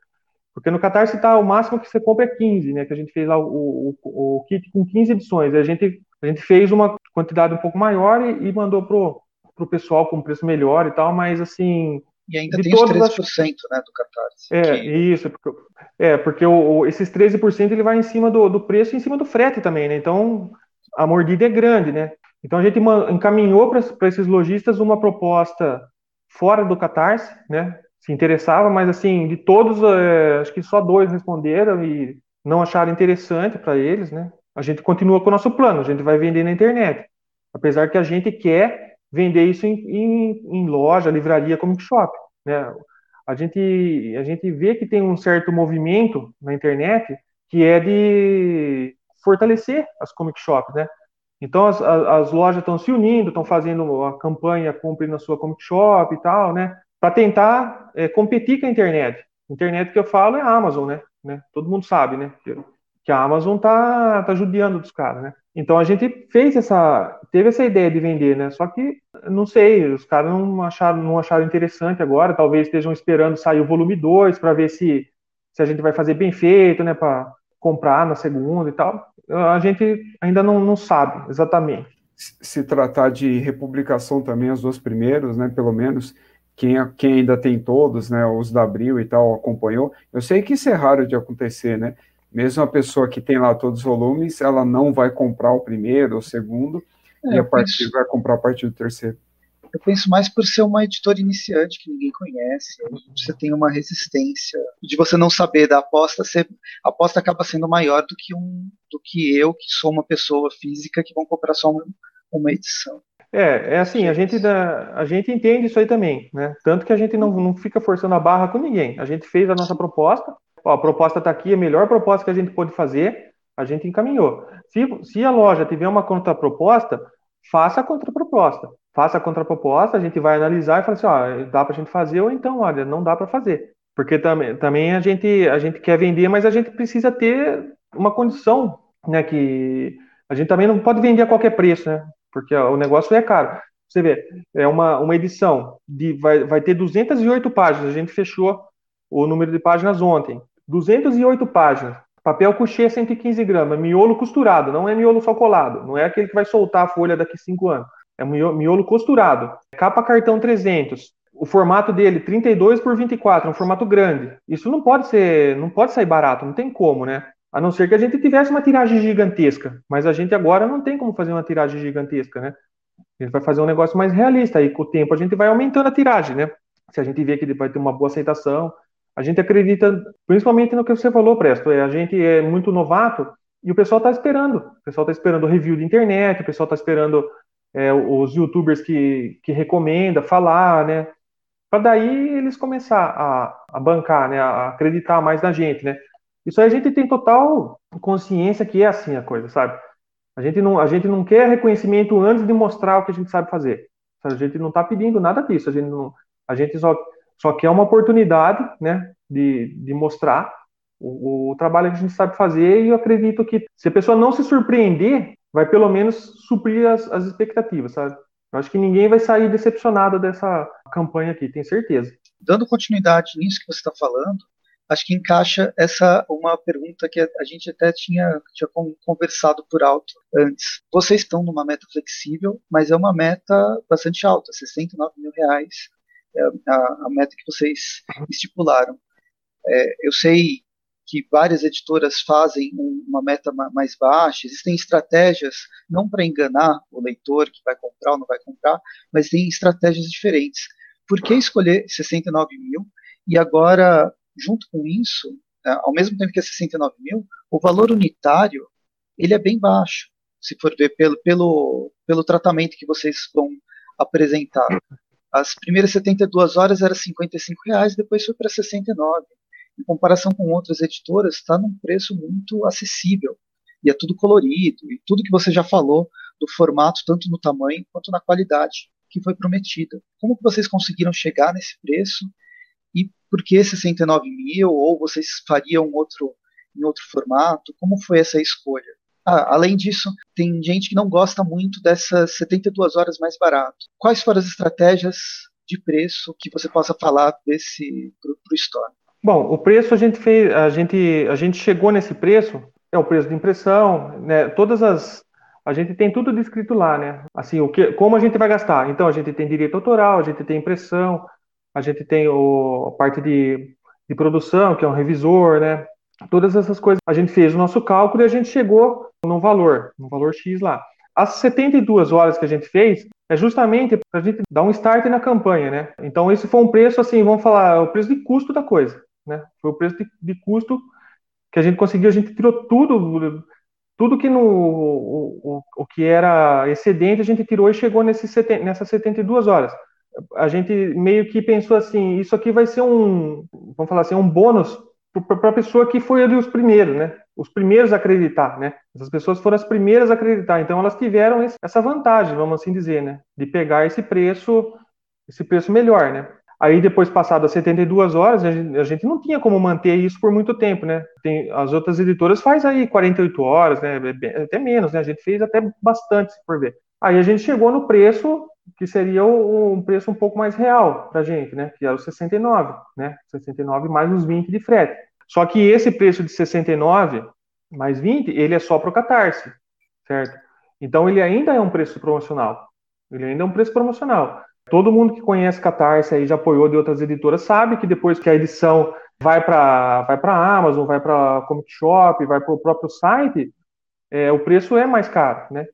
Porque no Catarse tá, o máximo que você compra é 15, né? Que a gente fez lá o, o, o kit com 15 edições. A gente, a gente fez uma quantidade um pouco maior e, e mandou pro, pro pessoal com preço melhor e tal, mas assim. E ainda tem os 13% as... né, do Catarse. É, que... isso. Porque, é, porque o, o, esses 13% ele vai em cima do, do preço e em cima do frete também, né? Então a mordida é grande, né? Então a gente encaminhou para esses lojistas uma proposta fora do Catarse, né? Se interessava, mas assim, de todos, é, acho que só dois responderam e não acharam interessante para eles, né? A gente continua com o nosso plano, a gente vai vender na internet. Apesar que a gente quer vender isso em, em, em loja, livraria, comic shop, né? A gente, a gente vê que tem um certo movimento na internet que é de fortalecer as comic shops, né? Então as, as lojas estão se unindo, estão fazendo a campanha compre na sua comic shop e tal, né? Para tentar é, competir com a internet. Internet que eu falo é a Amazon, né? né? Todo mundo sabe, né? Que, a Amazon tá, tá judiando dos caras, né? Então a gente fez essa, teve essa ideia de vender, né? Só que não sei, os caras não acharam, não acharam interessante agora. Talvez estejam esperando sair o volume 2 para ver se, se a gente vai fazer bem feito, né? Para comprar na segunda e tal a gente ainda não, não sabe exatamente. Se tratar de republicação também, os dois primeiros, né, pelo menos, quem, quem ainda tem todos, né, os da Abril e tal, acompanhou, eu sei que isso é raro de acontecer, né, mesmo a pessoa que tem lá todos os volumes, ela não vai comprar o primeiro ou o segundo, é, e a partir vai comprar a partir do terceiro. Eu penso mais por ser uma editora iniciante que ninguém conhece. Você tem uma resistência de você não saber da aposta. Ser, a aposta acaba sendo maior do que um, do que eu que sou uma pessoa física que vão comprar só uma, uma edição. É, é assim, a gente, dá, a gente entende isso aí também, né? Tanto que a gente não, não fica forçando a barra com ninguém. A gente fez a nossa proposta, ó, a proposta está aqui, a melhor proposta que a gente pode fazer, a gente encaminhou. Se, se a loja tiver uma contraproposta, faça a contraproposta faça a contraproposta, a gente vai analisar e falar assim, ó, dá para a gente fazer ou então, olha, não dá para fazer. Porque também, também a, gente, a gente quer vender, mas a gente precisa ter uma condição, né, que a gente também não pode vender a qualquer preço, né, porque o negócio é caro. Você vê, é uma, uma edição, de, vai, vai ter 208 páginas, a gente fechou o número de páginas ontem. 208 páginas, papel couché 115 gramas, miolo costurado, não é miolo só colado, não é aquele que vai soltar a folha daqui 5 anos. É miolo costurado. Capa cartão 300. O formato dele 32 por 24, é um formato grande. Isso não pode ser, não pode sair barato, não tem como, né? A não ser que a gente tivesse uma tiragem gigantesca, mas a gente agora não tem como fazer uma tiragem gigantesca, né? A gente vai fazer um negócio mais realista, aí com o tempo a gente vai aumentando a tiragem, né? Se a gente vê que ele vai ter uma boa aceitação, a gente acredita, principalmente no que você falou, Presto, é, a gente é muito novato e o pessoal está esperando. O pessoal está esperando review de internet, o pessoal está esperando é, os youtubers que, que recomenda falar, né? Para daí eles começar a, a bancar, né? A acreditar mais na gente, né? Isso aí a gente tem total consciência que é assim a coisa, sabe? A gente não, a gente não quer reconhecimento antes de mostrar o que a gente sabe fazer. A gente não está pedindo nada disso. A gente, não, a gente só, só quer uma oportunidade, né? De, de mostrar o, o trabalho que a gente sabe fazer e eu acredito que se a pessoa não se surpreender, vai pelo menos suprir as, as expectativas, sabe? Eu acho que ninguém vai sair decepcionado dessa campanha aqui, tenho certeza. Dando continuidade nisso que você está falando, acho que encaixa essa uma pergunta que a gente até tinha, tinha conversado por alto antes. Vocês estão numa meta flexível, mas é uma meta bastante alta, 69 mil reais é a, a meta que vocês estipularam. É, eu sei que várias editoras fazem uma meta mais baixa, existem estratégias, não para enganar o leitor que vai comprar ou não vai comprar, mas tem estratégias diferentes. Por que escolher 69 mil e agora, junto com isso, né, ao mesmo tempo que é 69 mil, o valor unitário ele é bem baixo, se for ver pelo, pelo, pelo tratamento que vocês vão apresentar. As primeiras 72 horas era 55 reais, depois foi para 69 em comparação com outras editoras, está num preço muito acessível. E é tudo colorido, e tudo que você já falou do formato, tanto no tamanho quanto na qualidade que foi prometida. Como que vocês conseguiram chegar nesse preço? E por que 69 mil? Ou vocês fariam outro em outro formato? Como foi essa escolha? Ah, além disso, tem gente que não gosta muito dessas 72 horas mais barato. Quais foram as estratégias de preço que você possa falar desse para o Store? Bom, o preço a gente fez, a gente, a gente chegou nesse preço, é o preço de impressão, né? Todas as a gente tem tudo descrito lá, né? Assim, o que, como a gente vai gastar. Então, a gente tem direito autoral, a gente tem impressão, a gente tem o, a parte de, de produção, que é um revisor, né? Todas essas coisas. A gente fez o nosso cálculo e a gente chegou num valor, num valor X lá. As 72 horas que a gente fez é justamente para a gente dar um start na campanha, né? Então, esse foi um preço, assim, vamos falar, o preço de custo da coisa, né? Foi o preço de, de custo que a gente conseguiu, a gente tirou tudo, tudo que no o, o, o, que era excedente a gente tirou e chegou nesse, nessas 72 horas. A gente meio que pensou assim, isso aqui vai ser um, vamos falar assim, um bônus para a pessoa que foi ali os primeiros, né? Os primeiros a acreditar, né? Essas pessoas foram as primeiras a acreditar, então elas tiveram esse, essa vantagem, vamos assim dizer, né? De pegar esse preço, esse preço melhor, né? Aí depois, passado as 72 horas, a gente, a gente, não tinha como manter isso por muito tempo, né? Tem, as outras editoras faz aí 48 horas, né? É até menos, né? A gente fez até bastante, se for ver. Aí a gente chegou no preço que seria um preço um pouco mais real para a gente, né? Que era o 69, né? 69 mais os 20 de frete. Só que esse preço de 69 mais 20, ele é só para o Catarse, certo? Então ele ainda é um preço promocional. Ele ainda é um preço promocional. Todo mundo que conhece Catarse aí já apoiou de outras editoras sabe que depois que a edição vai para vai para Amazon, vai para Comic Shop, vai para o próprio site, é, o preço é mais caro, né?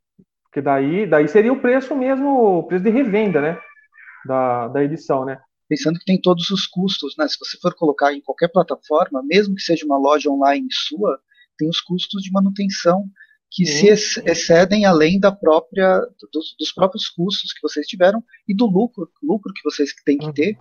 Porque daí, daí seria o preço mesmo, o preço de revenda, né? Da, da edição, né? Pensando que tem todos os custos, né? Se você for colocar em qualquer plataforma, mesmo que seja uma loja online sua, tem os custos de manutenção que se excedem além da própria dos, dos, próprios custos que vocês tiveram e do lucro, lucro que vocês têm que uhum. ter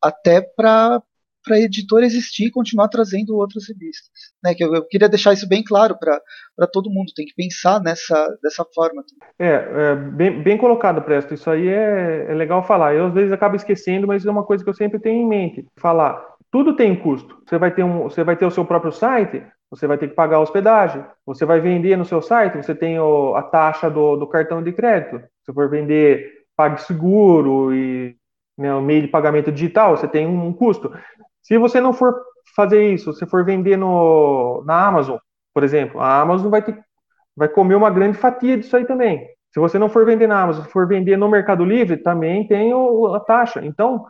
até para para a editora existir e continuar trazendo outras revistas. Né? Que eu, eu queria deixar isso bem claro para todo mundo, tem que pensar nessa dessa forma. É, é bem, bem colocado, Presto. Isso aí é, é legal falar. Eu às vezes acabo esquecendo, mas é uma coisa que eu sempre tenho em mente. Falar, tudo tem custo. Você vai ter, um, você vai ter o seu próprio site, você vai ter que pagar a hospedagem. Você vai vender no seu site, você tem o, a taxa do, do cartão de crédito. Se for vender PagSeguro e né, meio de pagamento digital, você tem um, um custo. Se você não for fazer isso, se for vender no, na Amazon, por exemplo, a Amazon vai, ter, vai comer uma grande fatia disso aí também. Se você não for vender na Amazon, for vender no Mercado Livre, também tem o, a taxa. Então,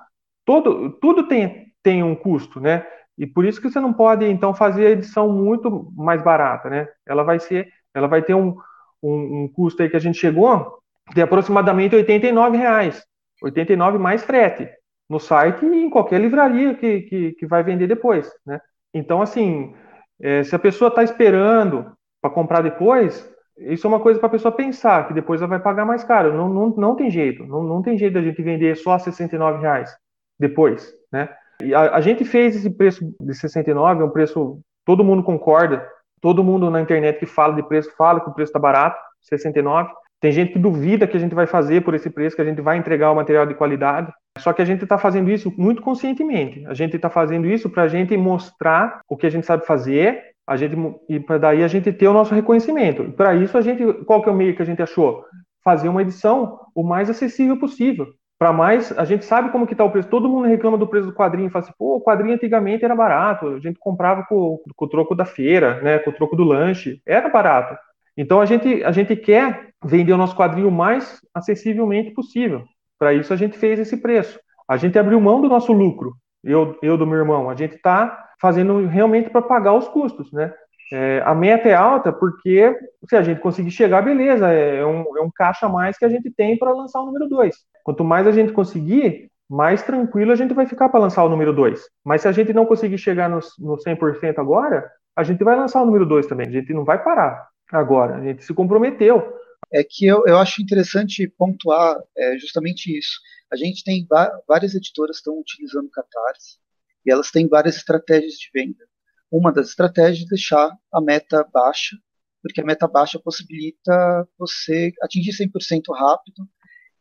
todo, tudo tem, tem um custo, né? E por isso que você não pode, então, fazer a edição muito mais barata, né? Ela vai ser, ela vai ter um, um, um custo aí que a gente chegou de aproximadamente 89 reais. 89 mais frete no site e em qualquer livraria que, que, que vai vender depois, né? Então, assim, é, se a pessoa está esperando para comprar depois, isso é uma coisa para a pessoa pensar, que depois ela vai pagar mais caro. Não, não, não tem jeito. Não, não tem jeito da gente vender só a 69 reais depois, né? E a, a, gente fez esse preço de 69, é um preço, todo mundo concorda, todo mundo na internet que fala de preço fala que o preço está barato, 69. Tem gente que duvida que a gente vai fazer por esse preço, que a gente vai entregar o material de qualidade. Só que a gente está fazendo isso muito conscientemente. A gente está fazendo isso para a gente mostrar o que a gente sabe fazer, a gente e para daí a gente ter o nosso reconhecimento. Para isso a gente, qual que é o meio que a gente achou? Fazer uma edição o mais acessível possível para mais, a gente sabe como que tá o preço. Todo mundo reclama do preço do quadrinho, fala assim, pô, o quadrinho antigamente era barato, a gente comprava com, com o troco da feira, né, com o troco do lanche, era barato. Então a gente, a gente quer vender o nosso quadrinho o mais acessivelmente possível. Para isso a gente fez esse preço. A gente abriu mão do nosso lucro, eu, eu do meu irmão. A gente está fazendo realmente para pagar os custos, né? É, a meta é alta porque se a gente conseguir chegar, beleza, é um, é um caixa a mais que a gente tem para lançar o número 2. Quanto mais a gente conseguir, mais tranquilo a gente vai ficar para lançar o número 2. Mas se a gente não conseguir chegar no, no 100% agora, a gente vai lançar o número 2 também. A gente não vai parar agora. A gente se comprometeu. É que eu, eu acho interessante pontuar é, justamente isso. A gente tem várias editoras estão utilizando o Catarse e elas têm várias estratégias de venda. Uma das estratégias é deixar a meta baixa, porque a meta baixa possibilita você atingir 100% rápido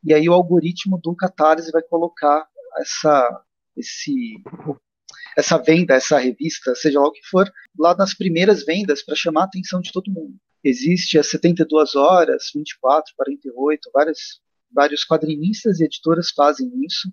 e aí o algoritmo do Catarse vai colocar essa, esse, essa venda, essa revista, seja lá o que for, lá nas primeiras vendas para chamar a atenção de todo mundo. Existe as 72 horas, 24, 48, várias, vários quadrinistas e editoras fazem isso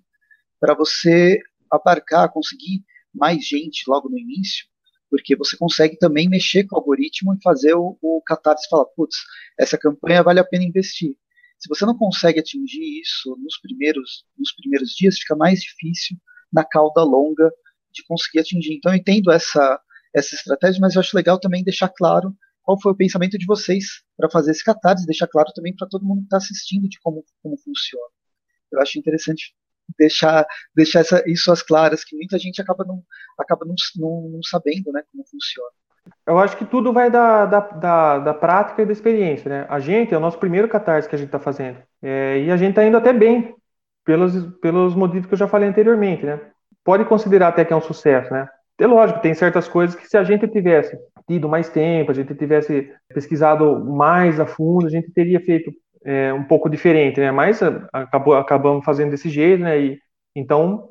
para você abarcar, conseguir mais gente logo no início, porque você consegue também mexer com o algoritmo e fazer o, o Catarse falar, putz, essa campanha vale a pena investir. Se você não consegue atingir isso nos primeiros, nos primeiros dias, fica mais difícil na cauda longa de conseguir atingir. Então eu entendo essa, essa estratégia, mas eu acho legal também deixar claro qual foi o pensamento de vocês para fazer esse catarse, deixar claro também para todo mundo que está assistindo de como, como funciona. Eu acho interessante deixar, deixar essa, isso às claras, que muita gente acaba não, acaba não, não, não sabendo né, como funciona. Eu acho que tudo vai da, da, da, da, prática e da experiência, né? A gente, é o nosso primeiro catarse que a gente está fazendo. É, e a gente está indo até bem, pelos, pelos motivos que eu já falei anteriormente, né? Pode considerar até que é um sucesso, né? É lógico, tem certas coisas que se a gente tivesse tido mais tempo, a gente tivesse pesquisado mais a fundo, a gente teria feito é, um pouco diferente, né? Mas acabou, acabamos fazendo desse jeito, né? E, então,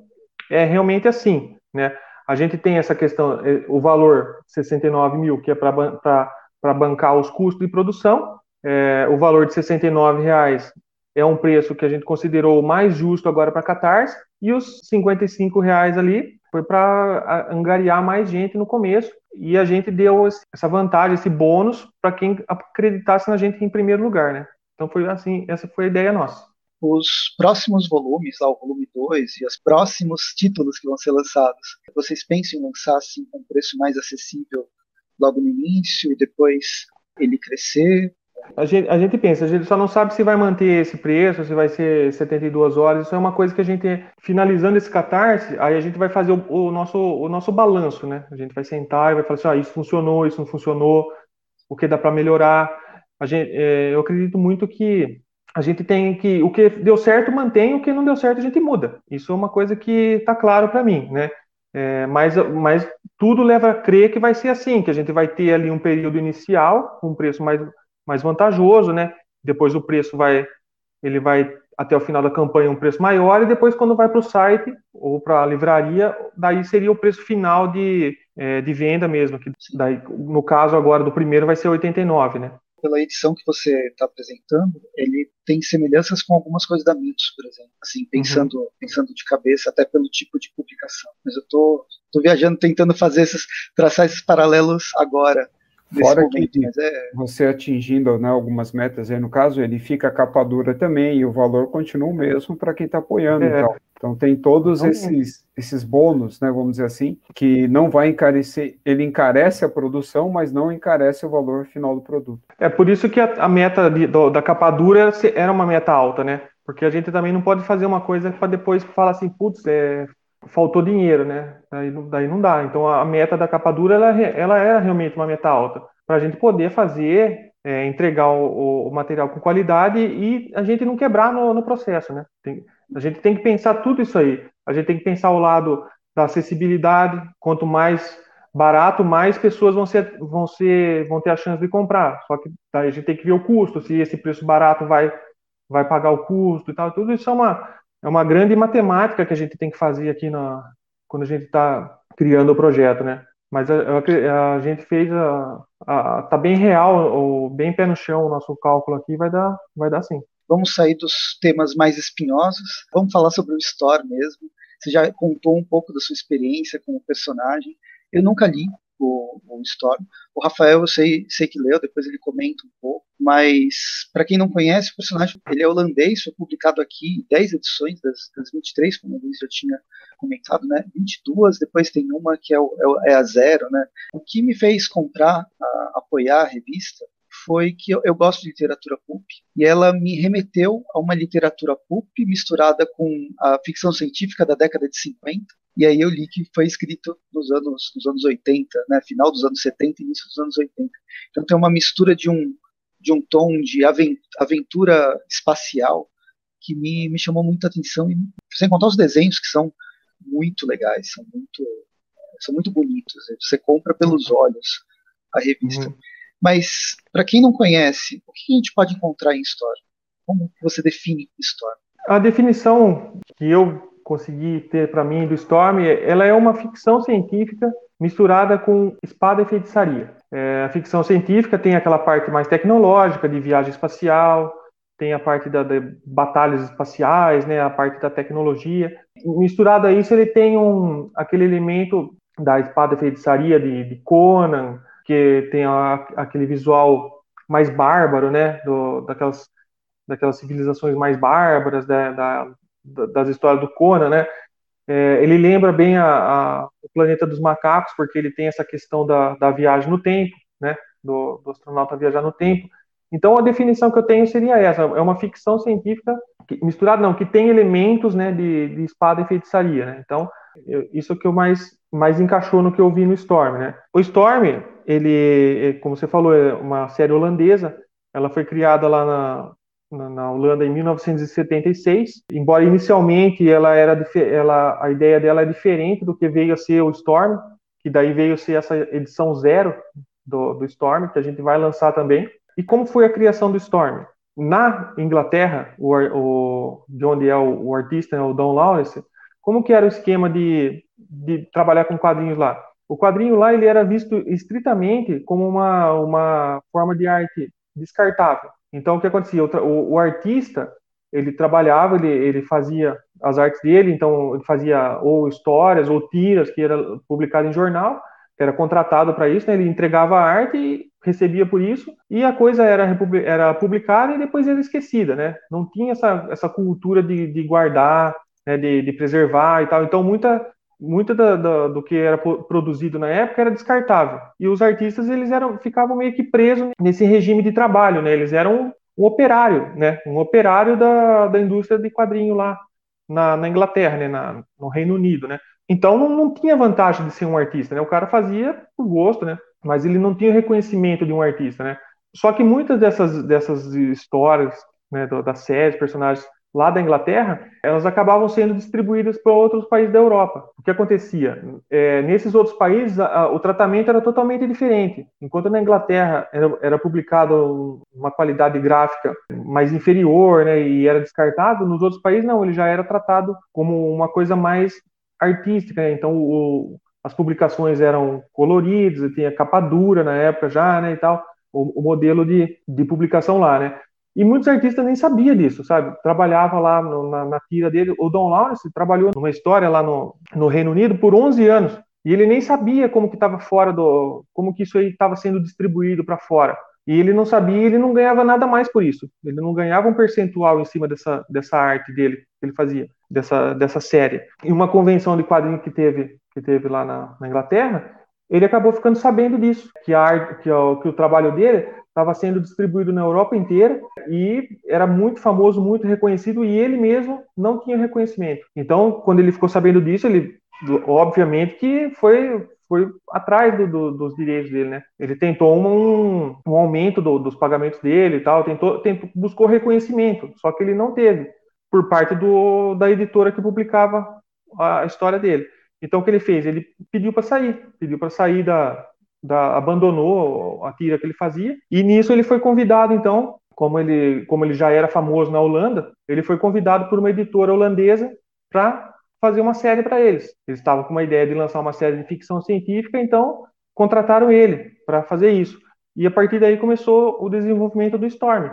é realmente assim, né? A gente tem essa questão, é, o valor 69 mil, que é para bancar os custos de produção, é, o valor de 69 reais é um preço que a gente considerou mais justo agora para Catarse, e os 55 reais ali foi para angariar mais gente no começo, e a gente deu essa vantagem, esse bônus para quem acreditasse na gente em primeiro lugar, né? Então foi assim, essa foi a ideia nossa. Os próximos volumes, lá o volume 2 e os próximos títulos que vão ser lançados, vocês pensam em lançar assim com um preço mais acessível logo no início e depois ele crescer? A gente, a gente pensa, a gente só não sabe se vai manter esse preço, se vai ser 72 horas. Isso é uma coisa que a gente, finalizando esse catarse, aí a gente vai fazer o, o nosso, o nosso balanço, né? A gente vai sentar e vai falar assim: ah, isso funcionou, isso não funcionou, o que dá para melhorar a gente, é, eu acredito muito que a gente tem que o que deu certo mantém, o que não deu certo a gente muda. Isso é uma coisa que está claro para mim, né? É, mas, mas tudo leva a crer que vai ser assim, que a gente vai ter ali um período inicial um preço mais, mais vantajoso, né? Depois o preço vai ele vai até o final da campanha um preço maior e depois quando vai para o site ou para a livraria, daí seria o preço final de, é, de venda mesmo, que daí no caso agora do primeiro vai ser 89, né? pela edição que você está apresentando, ele tem semelhanças com algumas coisas da Mitos, por exemplo. Assim, uhum. pensando, uhum. pensando de cabeça, até pelo tipo de publicação. Mas eu tô, tô viajando, tentando fazer esses, traçar esses paralelos agora. Fora momento, que é... você atingindo né, algumas metas, aí no caso, ele fica a capa dura também e o valor continua o mesmo para quem está apoiando. É. Então. então tem todos então, esses, esses bônus, né, vamos dizer assim, que não vai encarecer, ele encarece a produção, mas não encarece o valor final do produto. É por isso que a, a meta de, do, da capa dura era uma meta alta, né? Porque a gente também não pode fazer uma coisa para depois falar assim, putz, é, faltou dinheiro, né? Daí, daí não dá. Então a meta da capa dura ela, ela é realmente uma meta alta para a gente poder fazer, é, entregar o, o, material com qualidade e a gente não quebrar no, no processo, né? Tem, a gente tem que pensar tudo isso aí. A gente tem que pensar o lado da acessibilidade. Quanto mais barato, mais pessoas vão ser, vão ser, vão ter a chance de comprar. Só que daí a gente tem que ver o custo, se esse preço barato vai vai pagar o custo e tal. Tudo isso é uma é uma grande matemática que a gente tem que fazer aqui na, quando a gente está criando o projeto, né? Mas a, a, a gente fez a, a, tá bem real, ou bem pé no chão o nosso cálculo aqui, vai dar, vai dar sim. Vamos sair dos temas mais espinhosos, vamos falar sobre o Store mesmo. Você já contou um pouco da sua experiência com o personagem. Eu nunca li o, o Storm. O Rafael, eu sei, sei que leu, depois ele comenta um pouco, mas para quem não conhece, o personagem ele é holandês, foi publicado aqui em 10 edições das, das 23, como Luiz já tinha comentado, né? 22, depois tem uma que é, é, é a zero, né? O que me fez comprar, a, apoiar a revista, foi que eu, eu, gosto de literatura pulp e ela me remeteu a uma literatura pulp misturada com a ficção científica da década de 50 e aí eu li que foi escrito nos anos, nos anos 80, né, final dos anos 70 início dos anos 80. Então tem uma mistura de um, de um tom de aventura espacial que me, me chamou muita atenção, e, sem contar os desenhos que são muito legais, são muito, são muito bonitos. Você compra pelos olhos a revista. Uhum. Mas, para quem não conhece, o que a gente pode encontrar em Storm? Como você define Storm? A definição que eu consegui ter para mim do Storm, ela é uma ficção científica misturada com espada e feitiçaria. É, a ficção científica tem aquela parte mais tecnológica de viagem espacial, tem a parte da, de batalhas espaciais, né, a parte da tecnologia. Misturado a isso, ele tem um, aquele elemento da espada e feitiçaria de, de Conan, que tem a, aquele visual mais bárbaro, né, do, daquelas, daquelas civilizações mais bárbaras da, da, das histórias do Conan, né, é, ele lembra bem a, a, o planeta dos macacos, porque ele tem essa questão da, da viagem no tempo, né, do, do astronauta viajar no tempo. Então a definição que eu tenho seria essa: é uma ficção científica misturada, não, que tem elementos, né, de, de espada e feitiçaria, né. Então eu, isso é o que eu mais mais encaixou no que eu vi no Storm, né. O Storm ele, é, como você falou, é uma série holandesa. Ela foi criada lá na, na, na Holanda em 1976. Embora inicialmente ela era, ela, a ideia dela é diferente do que veio a ser o Storm, que daí veio a ser essa edição zero do, do Storm, que a gente vai lançar também. E como foi a criação do Storm? Na Inglaterra, o, o, de onde é o, o artista, né, o Don Lawrence, como que era o esquema de, de trabalhar com quadrinhos lá? O quadrinho lá ele era visto estritamente como uma, uma forma de arte descartável. Então o que acontecia? O, o, o artista ele trabalhava, ele, ele fazia as artes dele, então ele fazia ou histórias ou tiras que era publicado em jornal, que era contratado para isso, né? ele entregava a arte e recebia por isso, e a coisa era, era publicada e depois era esquecida, né? Não tinha essa, essa cultura de, de guardar, né? de, de preservar e tal. Então muita muito da, da, do que era produzido na época era descartável. E os artistas eles eram ficavam meio que presos nesse regime de trabalho, né? Eles eram um operário, né? Um operário da, da indústria de quadrinho lá na, na Inglaterra, né? Na, no Reino Unido, né? Então não, não tinha vantagem de ser um artista, né? O cara fazia por gosto, né? Mas ele não tinha reconhecimento de um artista, né? Só que muitas dessas, dessas histórias, né, das séries, personagens lá da Inglaterra, elas acabavam sendo distribuídas para outros países da Europa. O que acontecia? É, nesses outros países, a, a, o tratamento era totalmente diferente. Enquanto na Inglaterra era, era publicado uma qualidade gráfica mais inferior né, e era descartado, nos outros países não, ele já era tratado como uma coisa mais artística. Né? Então, o, as publicações eram coloridas, tinha capa dura na época já, né, e tal, o, o modelo de, de publicação lá, né. E muitos artistas nem sabiam disso, sabe? Trabalhava lá no, na, na, tira dele. O Don Lawrence trabalhou numa história lá no, no Reino Unido por 11 anos. E ele nem sabia como que estava fora do... Como que isso aí estava sendo distribuído para fora. E ele não sabia, ele não ganhava nada mais por isso. Ele não ganhava um percentual em cima dessa, dessa arte dele que ele fazia, dessa, dessa série. E uma convenção de quadrinho que teve, que teve lá na, na Inglaterra, ele acabou ficando sabendo disso, que, a que, o, que o trabalho dele estava sendo distribuído na Europa inteira e era muito famoso, muito reconhecido e ele mesmo não tinha reconhecimento. Então, quando ele ficou sabendo disso, ele obviamente que foi foi atrás do, do, dos direitos dele, né? Ele tentou um, um aumento do, dos pagamentos dele e tal, tentou, tentou, buscou reconhecimento, só que ele não teve por parte da editora que publicava a história dele. Então, o que ele fez? Ele pediu para sair, pediu para sair da, da, abandonou a tira que ele fazia, e nisso ele foi convidado, então, como ele, como ele já era famoso na Holanda, ele foi convidado por uma editora holandesa para fazer uma série para eles. Eles estavam com uma ideia de lançar uma série de ficção científica, então contrataram ele para fazer isso. E a partir daí começou o desenvolvimento do Storm.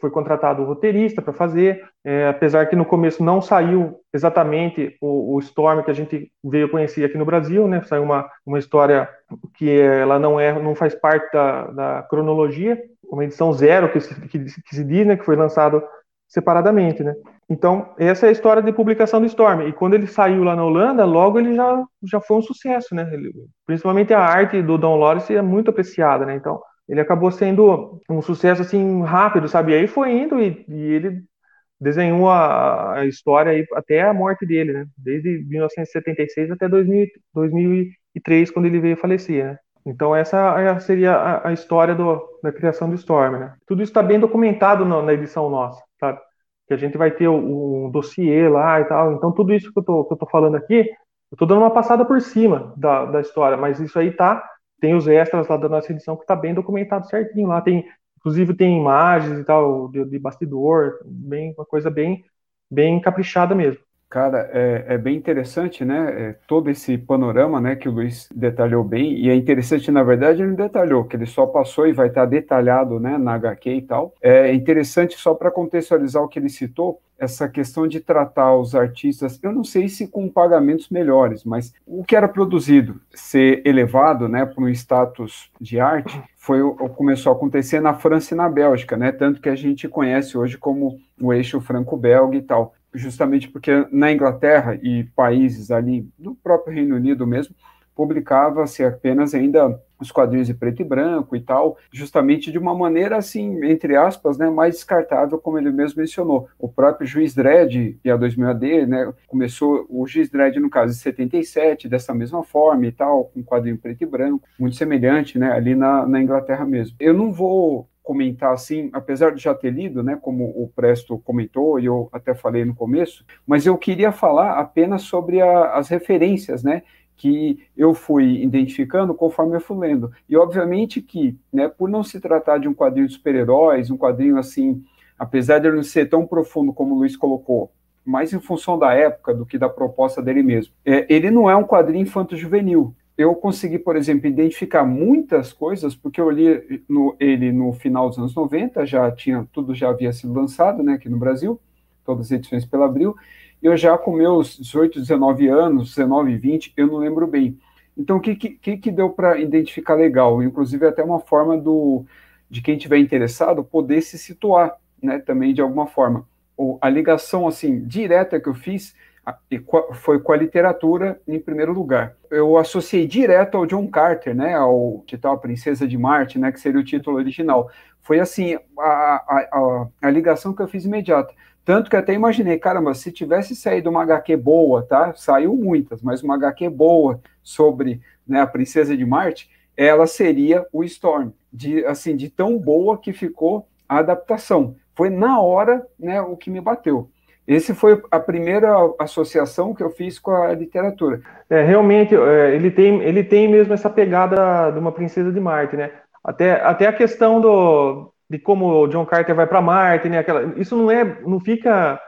Foi contratado o roteirista para fazer, é, apesar que no começo não saiu exatamente o, o, Storm que a gente veio conhecer aqui no Brasil, né? Saiu uma, uma história que ela não é, não faz parte da, da cronologia, uma edição zero que se, que, que se diz, né? Que foi lançado separadamente, né? Então, essa é a história de publicação do Storm. E quando ele saiu lá na Holanda, logo ele já, já foi um sucesso, né? Ele, principalmente a arte do Don Lawrence é muito apreciada, né? Então, ele acabou sendo um sucesso assim rápido, sabe? E aí foi indo e, e ele desenhou a, a, história aí até a morte dele, né? Desde 1976 até 2000, 2003, quando ele veio falecer, né? Então essa seria a, história do, da criação do Storm, né? Tudo isso está bem documentado no, na edição nossa, sabe? Que a gente vai ter um dossiê lá e tal. Então tudo isso que eu tô, que eu tô falando aqui, eu tô dando uma passada por cima da, da história, mas isso aí tá tem os extras lá da nossa edição que está bem documentado certinho lá. Tem, inclusive tem imagens e tal de, de bastidor, bem uma coisa bem bem caprichada mesmo. Cara, é, é, bem interessante, né? É, todo esse panorama, né, que o Luiz detalhou bem, e é interessante, na verdade, ele não detalhou, que ele só passou e vai estar detalhado, né, na HQ e tal. É interessante, só para contextualizar o que ele citou, essa questão de tratar os artistas, eu não sei se com pagamentos melhores, mas o que era produzido ser elevado, né, para um status de arte, foi começou a acontecer na França e na Bélgica, né, tanto que a gente conhece hoje como o eixo franco-belga e tal justamente porque na Inglaterra e países ali do próprio Reino Unido mesmo, publicava-se apenas ainda os quadrinhos de preto e branco e tal, justamente de uma maneira assim, entre aspas, né, mais descartável, como ele mesmo mencionou. O próprio Juiz Dredd e a 2000 AD, né, começou o Juiz Dredd no caso de 77, dessa mesma forma e tal, com quadrinho preto e branco, muito semelhante, né, ali na, na Inglaterra mesmo. Eu não vou comentar assim, apesar de já ter lido, né, como o Presto comentou e eu até falei no começo, mas eu queria falar apenas sobre a, as referências, né, que eu fui identificando conforme eu fui lendo. E obviamente que, né, por não se tratar de um quadrinho de super-heróis, um quadrinho assim, apesar de não ser tão profundo como o Luiz colocou, mais em função da época do que da proposta dele mesmo. É, ele não é um quadrinho infanto-juvenil, eu consegui, por exemplo, identificar muitas coisas, porque eu li no, ele no final dos anos 90, já tinha, tudo já havia sido lançado, né, aqui no Brasil, todas as edições pela Abril, e eu já com meus 18, 19 anos, 19, 20, eu não lembro bem. Então, o que, que, que deu para identificar legal? Inclusive, até uma forma do, de quem tiver interessado poder se situar, né, também de alguma forma. Ou a ligação, assim, direta que eu fiz foi com a literatura em primeiro lugar. Eu associei direto ao John Carter, né, ao A Princesa de Marte, né, que seria o título original. Foi assim, a, a, a, a, ligação que eu fiz imediata. Tanto que até imaginei, caramba, se tivesse saído uma HQ boa, tá? Saiu muitas, mas uma HQ boa sobre né, a Princesa de Marte, ela seria o Storm, de assim, de tão boa que ficou a adaptação. Foi na hora, né, o que me bateu. Esse foi a primeira associação que eu fiz com a literatura. É, realmente, é, ele, tem, ele tem mesmo essa pegada de uma princesa de Marte, né? Até, até a questão do, de como o John Carter vai para Marte, né? Aquela, isso não é, não fica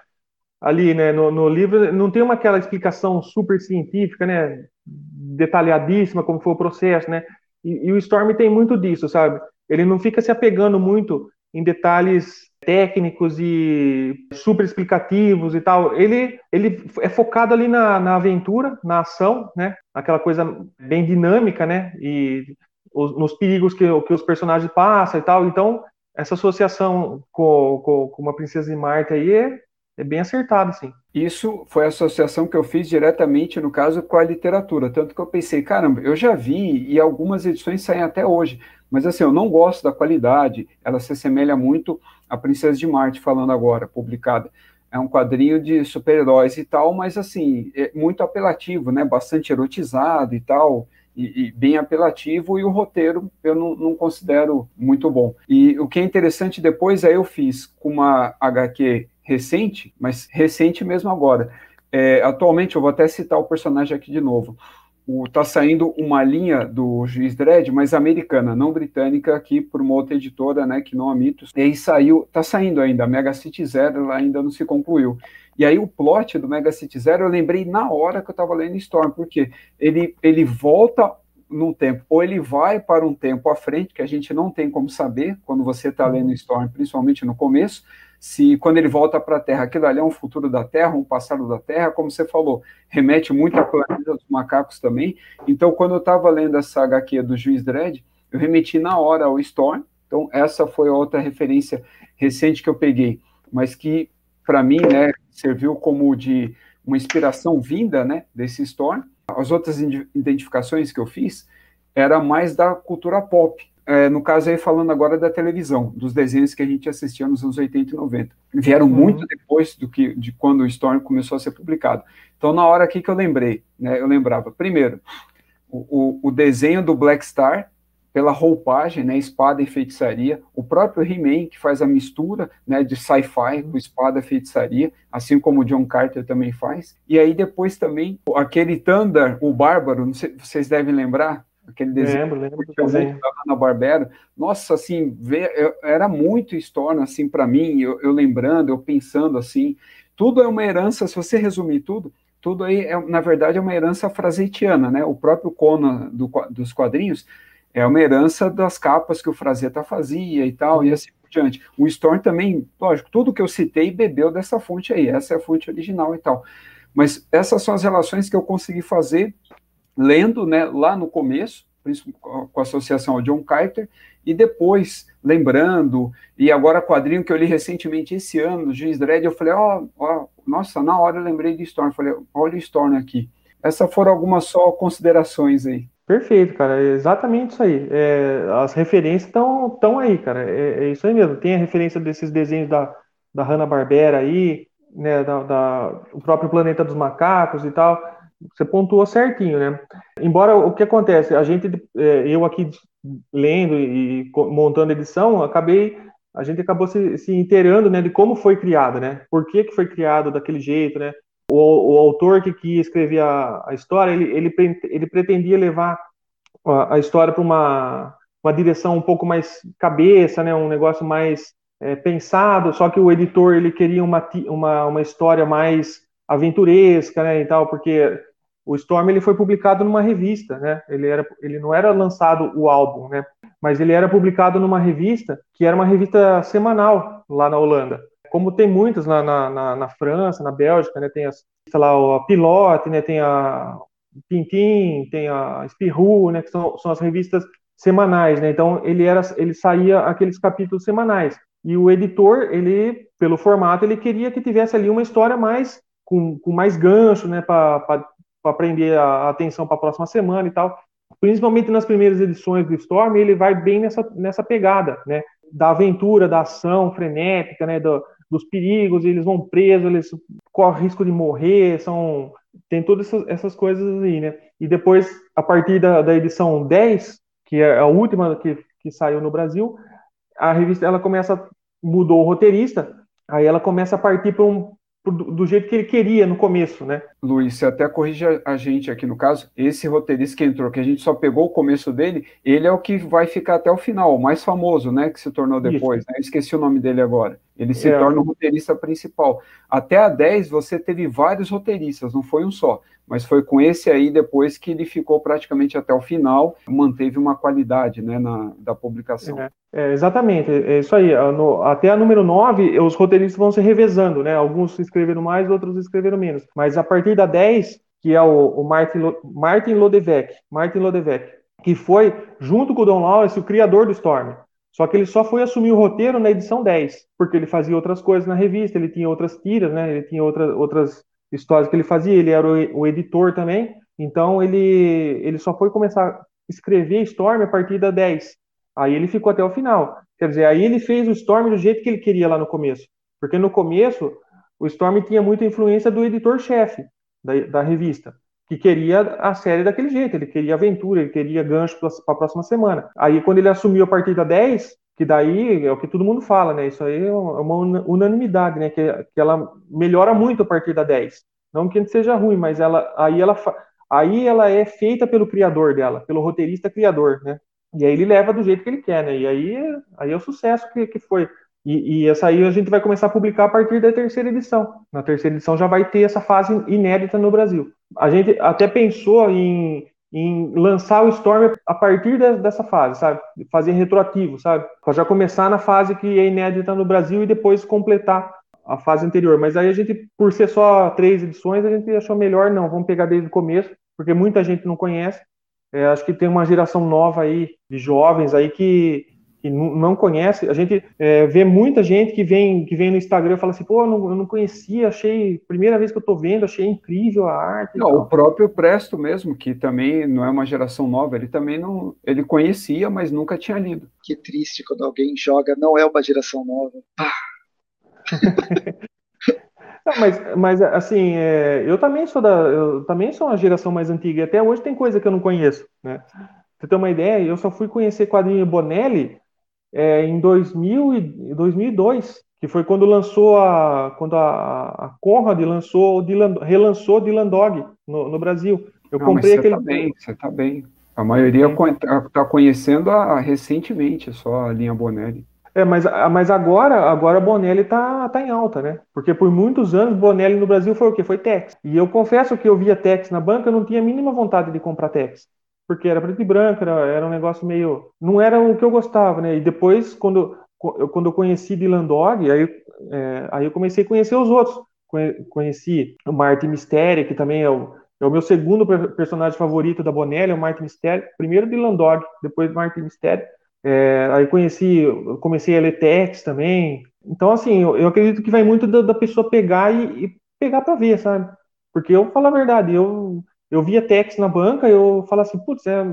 ali, né? No, no, livro não tem uma aquela explicação super científica, né? Detalhadíssima como foi o processo, né? E, e o Storm tem muito disso, sabe? Ele não fica se apegando muito em detalhes técnicos e super explicativos e tal. Ele, ele é focado ali na, na aventura, na ação, né? Aquela coisa bem dinâmica, né? E os, nos perigos que, que os personagens passam e tal. Então, essa associação com, com, com uma Princesa de Marte aí é, é bem acertada, sim. Isso foi a associação que eu fiz diretamente, no caso, com a literatura. Tanto que eu pensei, caramba, eu já vi e algumas edições saem até hoje. Mas assim, eu não gosto da qualidade, ela se assemelha muito a Princesa de Marte, falando agora, publicada. É um quadrinho de super-heróis e tal, mas assim, é muito apelativo, né? Bastante erotizado e tal, e, e bem apelativo, e o roteiro eu não, não, considero muito bom. E o que é interessante depois, aí eu fiz com uma HQ recente, mas recente mesmo agora. É, atualmente, eu vou até citar o personagem aqui de novo está saindo uma linha do Juiz Dredd, mas americana, não britânica, aqui por uma outra editora, né, que não há mitos. E aí saiu, está saindo ainda, a Mega City Zero ela ainda não se concluiu. E aí o plot do Mega City Zero eu lembrei na hora que eu estava lendo Storm, porque ele, ele volta num tempo, ou ele vai para um tempo à frente, que a gente não tem como saber quando você está lendo Storm, principalmente no começo, se quando ele volta para a Terra, aquilo ali é um futuro da Terra, um passado da Terra, como você falou, remete muito à planeta dos macacos também. Então, quando eu estava lendo essa HQ do Juiz Dredd, eu remeti na hora ao Storm. Então, essa foi outra referência recente que eu peguei, mas que, para mim, né, serviu como de uma inspiração vinda né, desse Storm. As outras identificações que eu fiz era mais da cultura pop, é, no caso aí falando agora da televisão, dos desenhos que a gente assistia nos anos 80 e 90. Vieram uhum. muito depois do que de quando o Storm começou a ser publicado. Então, na hora aqui que eu lembrei, né, eu lembrava, primeiro, o, o, o desenho do Black Star, pela roupagem, né, espada e feitiçaria, o próprio He-Man, que faz a mistura né, de sci-fi com espada e feitiçaria, assim como o John Carter também faz. E aí depois também, aquele Thunder, o Bárbaro, sei, vocês devem lembrar, aquele desenho. Lembro, lembro do desenho. Da Hanna-Barbera. Nossa, assim, vê, eu, era muito Storm, assim, para mim, eu, eu, lembrando, eu pensando, assim, tudo é uma herança, se você resumir tudo, tudo aí, é, na verdade, é uma herança frasetiana, né? O próprio Conan do, dos quadrinhos é uma herança das capas que o Frazetta fazia e tal, e assim por diante. O Storm também, lógico, tudo que eu citei bebeu dessa fonte aí, essa é a fonte original e tal. Mas essas são as relações que eu consegui fazer lendo, né, lá no começo, com a associação ao John Carter, e depois, lembrando, e agora quadrinho que eu li recentemente esse ano, Juiz Dredd, eu falei, ó, oh, oh, nossa, na hora eu lembrei de Storm, falei, olha o Storm aqui. Essas foram algumas só considerações aí. Perfeito, cara, é exatamente isso aí. É, as referências estão aí, cara, é, é, isso aí mesmo. Tem a referência desses desenhos da, da Hanna-Barbera aí, né, da, da, o próprio Planeta dos Macacos e tal. Você pontuou certinho, né? Embora o que acontece, a gente, é, eu aqui lendo e montando edição, acabei, a gente acabou se, se inteirando, né, de como foi criado, né? Por que, que foi criado daquele jeito, né? O, o autor que, que escrevia a, a história, ele, ele, ele pretendia levar a, a história para uma, uma direção um pouco mais cabeça, né? Um negócio mais é, pensado, só que o editor ele queria uma, uma, uma história mais aventuresca, né, e tal, porque o Storm ele foi publicado numa revista, né? Ele era, ele não era lançado o álbum, né? Mas ele era publicado numa revista que era uma revista semanal lá na Holanda. Como tem muitas lá na, na, na França, na Bélgica, né? Tem as, sei lá, a Pilote, né? Tem a Tintin, tem a Spirou, né? Que são, são as revistas semanais, né? Então ele era, ele saía aqueles capítulos semanais. E o editor, ele, pelo formato, ele queria que tivesse ali uma história mais com, com mais gancho, né, para prender a atenção para a próxima semana e tal. Principalmente nas primeiras edições do Storm, ele vai bem nessa, nessa pegada, né, da aventura, da ação frenética, né, do, dos perigos, eles vão presos, eles correm risco de morrer, são tem todas essas, essas coisas aí, né? E depois, a partir da, da edição 10, que é a última que, que saiu no Brasil, a revista ela começa mudou o roteirista, aí ela começa a partir para um do jeito que ele queria no começo, né? Luiz, você até corrige a gente aqui no caso, esse roteirista que entrou, que a gente só pegou o começo dele, ele é o que vai ficar até o final, o mais famoso, né, que se tornou depois, né? Eu esqueci o nome dele agora. Ele se é. torna o roteirista principal. Até a 10 você teve vários roteiristas, não foi um só mas foi com esse aí depois que ele ficou praticamente até o final, manteve uma qualidade né, na, da publicação. É, é, exatamente, é isso aí. No, até a número 9, os roteiristas vão se revezando, né? Alguns escreveram mais, outros escreveram menos. Mas a partir da 10, que é o, o Martin, Martin Lodevec, Martin Lodevec, que foi, junto com o Don Lawrence, o criador do Storm. Só que ele só foi assumir o roteiro na edição 10, porque ele fazia outras coisas na revista, ele tinha outras tiras, né? Ele tinha outra, outras histórias que ele fazia, ele era o, o, editor também, então ele, ele só foi começar a escrever Storm a partir da 10. Aí ele ficou até o final. Quer dizer, aí ele fez o Storm do jeito que ele queria lá no começo. Porque no começo, o Storm tinha muita influência do editor-chefe da, da revista, que queria a série daquele jeito, ele queria aventura, ele queria gancho para a próxima semana. Aí quando ele assumiu a partir da 10, que daí é o que todo mundo fala, né? Isso aí é uma unanimidade, né? Que, que ela melhora muito a partir da 10. Não que seja ruim, mas ela aí ela aí ela é feita pelo criador dela, pelo roteirista criador, né? E aí ele leva do jeito que ele quer, né? E aí, aí é o sucesso que, que foi. E, e, essa aí a gente vai começar a publicar a partir da terceira edição. Na terceira edição já vai ter essa fase inédita no Brasil. A gente até pensou em em lançar o Storm a partir de, dessa fase, sabe? Fazer retroativo, sabe? Para já começar na fase que é inédita no Brasil e depois completar a fase anterior. Mas aí a gente, por ser só três edições, a gente achou melhor não, vamos pegar desde o começo, porque muita gente não conhece. É, acho que tem uma geração nova aí de jovens aí que que não conhece, a gente é, vê muita gente que vem que vem no Instagram e fala assim, pô, eu não, eu não conhecia, achei, primeira vez que eu tô vendo, achei incrível a arte. Não, o próprio Presto mesmo, que também não é uma geração nova, ele também não, ele conhecia, mas nunca tinha lido. Que triste quando alguém joga, não é uma geração nova. Não, mas, mas assim, é, eu também sou da, eu também sou uma geração mais antiga. E até hoje tem coisa que eu não conheço, né? Pra você ter uma ideia, eu só fui conhecer quadrinho Bonelli é, em 2000 e 2002, que foi quando lançou a quando a, a Conrad lançou Dylan, relançou Dylan Dog no, no Brasil. Eu Não, comprei aquele. Você tá bem, você tá bem. A maioria está tá conhecendo a, recentemente só a linha Bonelli. É, mas, mas agora, agora a Bonelli tá, tá em alta, né? Porque por muitos anos Bonelli no Brasil foi o quê? Foi Tex. E eu confesso que eu via Tex na banca, eu não tinha a mínima vontade de comprar Tex. Porque era preto e branco, era, era um negócio meio. Não era o que eu gostava, né? E depois, quando, eu, quando eu conheci Dylan Dog, aí, é, aí eu comecei a conhecer os outros. Conheci o Martin Mysterio, que também é o, é o meu segundo personagem favorito da Bonelli, é o Martin Mysterio. Primeiro Dylan Dog, depois Martin Mysterio. É, aí conheci, comecei a ler Tex também. Então, assim, eu, eu acredito que vai muito da, da pessoa pegar e, e pegar para ver, sabe? Porque eu falo a verdade, eu, eu via Tex na banca, eu falava assim, putz, é,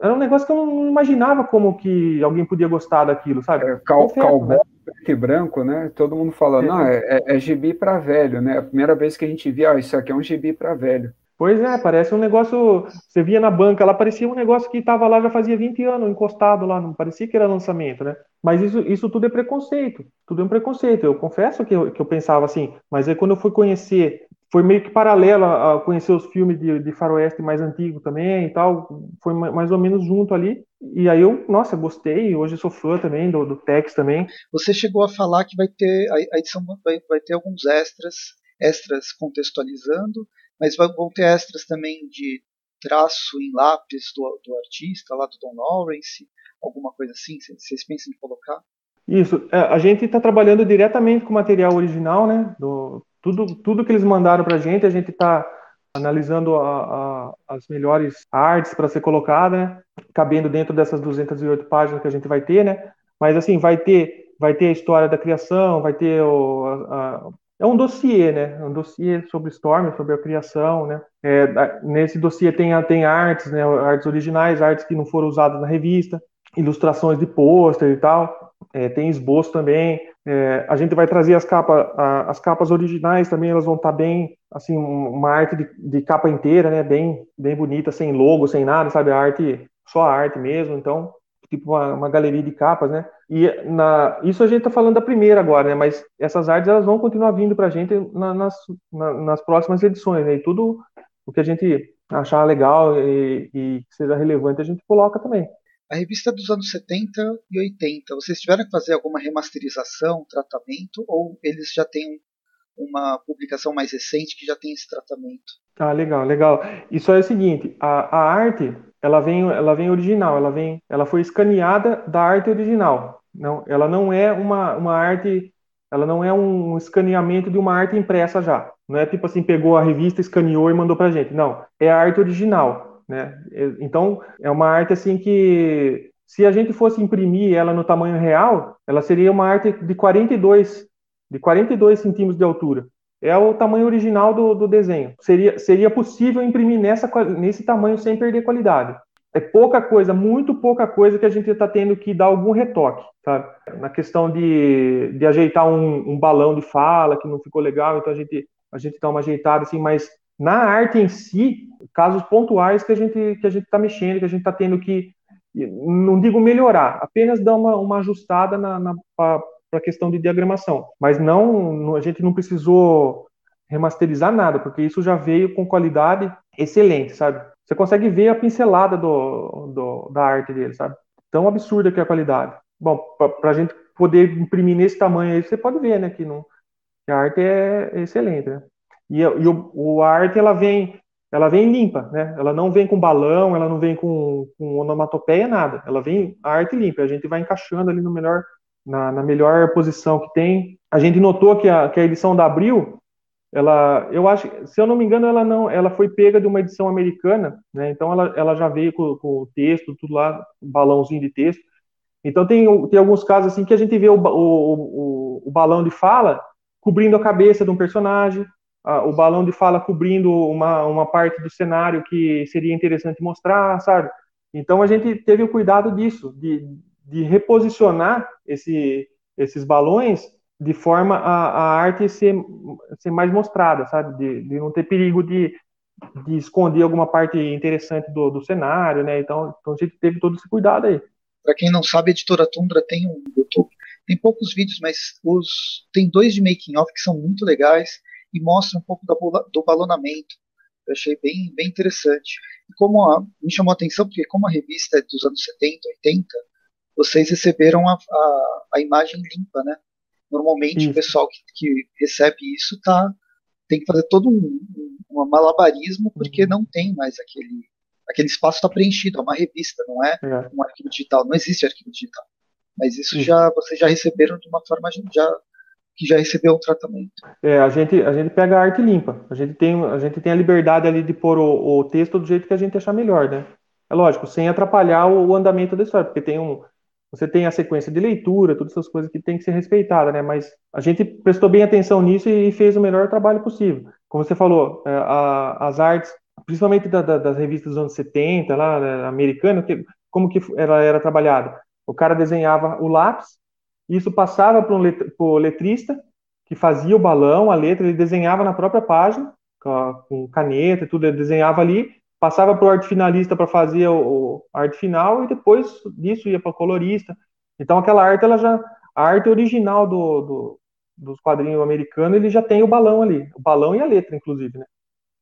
era um negócio que eu não imaginava como que alguém podia gostar daquilo, sabe? É, cal, calbon, né? preto e branco, né? Todo mundo fala, é. não, é, é, é gibi para velho, né? A primeira vez que a gente via, ah, isso aqui é um gibi para velho. Pois é, parece um negócio. Você via na banca, lá parecia um negócio que estava lá já fazia 20 anos, encostado lá, não parecia que era lançamento, né? Mas isso, isso tudo é preconceito, tudo é um preconceito. Eu confesso que eu, que eu pensava assim, mas aí quando eu fui conhecer, foi meio que paralelo a conhecer os filmes de, de faroeste mais antigo também e tal, foi mais ou menos junto ali. E aí eu, nossa, gostei, hoje sou fã também do, do Tex também. Você chegou a falar que vai ter, a, edição vai, vai ter alguns extras, extras contextualizando, mas vão ter extras também de traço em lápis do, do artista, lá do Don Lawrence, alguma coisa assim? Vocês pensam em colocar? Isso, é, a gente está trabalhando diretamente com o material original, né? Do, tudo, tudo que eles mandaram para a gente, a gente está analisando a, a, as melhores artes para ser colocada, né? cabendo dentro dessas 208 páginas que a gente vai ter, né? Mas assim, vai ter, vai ter a história da criação, vai ter o, a, é um dossiê, né? Um dossiê sobre Storm, sobre a criação, né? É, nesse dossiê tem, tem artes, né? Artes originais, artes que não foram usadas na revista, ilustrações de pôster e tal. É, tem esboço também. É, a gente vai trazer as capas, as capas originais também, elas vão estar tá bem, assim, uma arte de, de, capa inteira, né? Bem, bem bonita, sem logo, sem nada, sabe? A arte, só a arte mesmo. Então, tipo uma, uma galeria de capas, né? E na, isso a gente está falando da primeira agora, né? Mas essas artes elas vão continuar vindo para a gente na, nas, na, nas próximas edições, né? E tudo o que a gente achar legal e, e que seja relevante a gente coloca também. A revista é dos anos 70 e 80, vocês tiveram que fazer alguma remasterização, tratamento, ou eles já têm uma publicação mais recente que já tem esse tratamento? Ah, legal, legal. Isso é o seguinte, a, a arte, ela vem, ela vem original, ela vem, ela foi escaneada da arte original. Não, ela não é uma, uma arte, ela não é um escaneamento de uma arte impressa já. Não é tipo assim, pegou a revista, escaneou e mandou pra gente. Não, é a arte original, né? Então, é uma arte assim que se a gente fosse imprimir ela no tamanho real, ela seria uma arte de 42 de 42 centímetros de altura é o tamanho original do, do desenho. Seria, seria possível imprimir nessa, nesse tamanho sem perder qualidade. É pouca coisa, muito pouca coisa que a gente está tendo que dar algum retoque, sabe? Na questão de, de ajeitar um, um, balão de fala que não ficou legal, então a gente, a gente dá uma ajeitada assim, mas na arte em si, casos pontuais que a gente que a gente está mexendo, que a gente está tendo que, não digo melhorar, apenas dar uma, uma ajustada na, na para a questão de diagramação. Mas não, a gente não precisou remasterizar nada, porque isso já veio com qualidade excelente, sabe? Você consegue ver a pincelada do, do da arte dele, sabe? Tão absurda que é a qualidade. Bom, para a gente poder imprimir nesse tamanho aí, você pode ver, né, que, não, que a arte é, excelente, né? E, e o, o, a arte, ela vem, ela vem limpa, né? Ela não vem com balão, ela não vem com, com onomatopeia, nada. Ela vem a arte limpa. A gente vai encaixando ali no melhor na, na melhor posição que tem. A gente notou que a, que a edição da Abril, ela, eu acho, se eu não me engano, ela não, ela foi pega de uma edição americana, né? Então ela, ela já veio com, com o texto, tudo lá, um balãozinho de texto. Então tem, tem alguns casos assim que a gente vê o, o, o, o balão de fala cobrindo a cabeça de um personagem, o balão de fala cobrindo uma, uma parte do cenário que seria interessante mostrar, sabe? Então a gente teve o cuidado disso, de, de reposicionar esse, esses balões de forma a, a arte ser, ser mais mostrada, sabe? De, de não ter perigo de, de esconder alguma parte interessante do, do cenário, né? Então, então a gente teve todo esse cuidado aí. Para quem não sabe, a editora Tundra tem um YouTube, tem poucos vídeos, mas os tem dois de making off que são muito legais e mostram um pouco do, balonamento Eu achei bem, bem interessante. E como a, me chamou a atenção, porque como a revista é dos anos 70, 80, vocês receberam a, a, a imagem limpa, né? Normalmente o pessoal que, que, recebe isso tá, tem que fazer todo um, um, um malabarismo, porque uhum. não tem mais aquele, aquele espaço está preenchido, é uma revista, não é, é, um arquivo digital, não existe arquivo digital. Mas isso, já vocês já receberam de uma forma já que já recebeu um tratamento. É, a gente a gente pega a arte limpa. A gente tem a gente tem a liberdade ali de pôr o, o texto do jeito que a gente achar melhor, né? É lógico, sem atrapalhar o, o andamento da história, porque tem um você tem a sequência de leitura, todas essas coisas que tem que ser respeitada, né? Mas a gente prestou bem atenção nisso e, fez o melhor trabalho possível. Como você falou, é, a, as artes, principalmente da, da, das revistas dos anos 70, lá, né, americana, que, como que ela era trabalhada? O cara desenhava o lápis, isso passava para um let, letrista, que fazia o balão, a letra, ele desenhava na própria página, com caneta e tudo, ele desenhava ali, passava para o arte finalista para fazer o, o, arte final e depois disso ia para o colorista. Então aquela arte, ela já, a arte original do, do, dos quadrinhos americanos, ele já tem o balão ali, o balão e a letra, inclusive, né?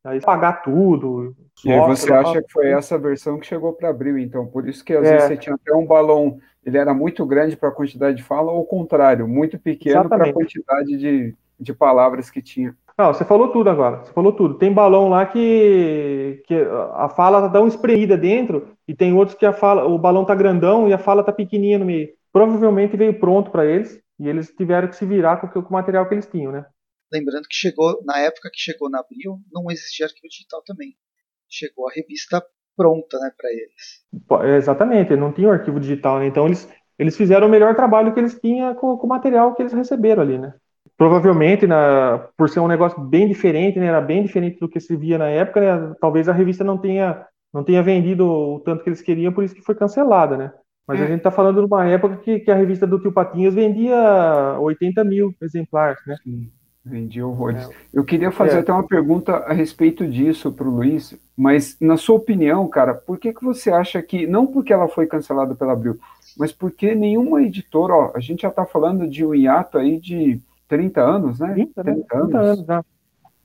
Aí pagar tudo. E aí você acha que foi essa versão que chegou para abril, então? Por isso que às é. vezes você tinha até um balão, ele era muito grande para a quantidade de fala, ou o contrário, muito pequeno para a quantidade de, de palavras que tinha. Não, você falou tudo agora. Você falou tudo. Tem balão lá que, que a fala tá tão espremida dentro e tem outros que a fala, o balão tá grandão e a fala tá pequenininha no meio. Provavelmente veio pronto para eles e eles tiveram que se virar com, com o material que eles tinham, né? Lembrando que chegou na época que chegou na Abril, não existia arquivo digital também. Chegou a revista pronta, né, para eles. Exatamente, não tinha o arquivo digital, né? Então eles eles fizeram o melhor trabalho que eles tinham com, com o material que eles receberam ali, né? provavelmente, na, por ser um negócio bem diferente, né, era bem diferente do que se via na época, né, talvez a revista não tenha, não tenha vendido o tanto que eles queriam, por isso que foi cancelada, né? Mas é. a gente está falando de uma época que, que, a revista do Tio Patinhas vendia 80 mil exemplares, né? Sim, vendia horrores. É. Eu queria fazer é. até uma pergunta a respeito disso para o Luiz, mas na sua opinião, cara, por que, que você acha que, não porque ela foi cancelada pela Abril, mas porque nenhuma editora, ó, a gente já está falando de um hiato aí de 30 anos, né? 30, 30, né? 30 anos. já.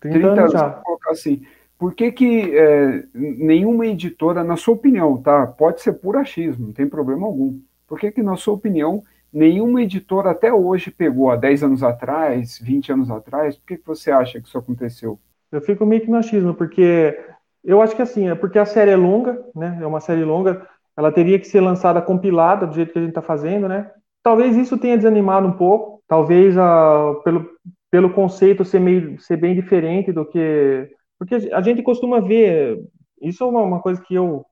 30, 30 anos, já. colocar assim. Por que, que é, nenhuma editora, na sua opinião, tá? Pode ser por achismo, não tem problema algum. Por que, que, na sua opinião, nenhuma editora até hoje pegou há 10 anos atrás, 20 anos atrás? Por que, que você acha que isso aconteceu? Eu fico meio que no achismo, porque eu acho que assim, é porque a série é longa, né? É uma série longa, ela teria que ser lançada compilada do jeito que a gente está fazendo, né? Talvez isso tenha desanimado um pouco, talvez a, pelo, pelo conceito ser, meio, ser bem diferente do que. Porque a gente costuma ver, isso é uma, uma coisa que eu,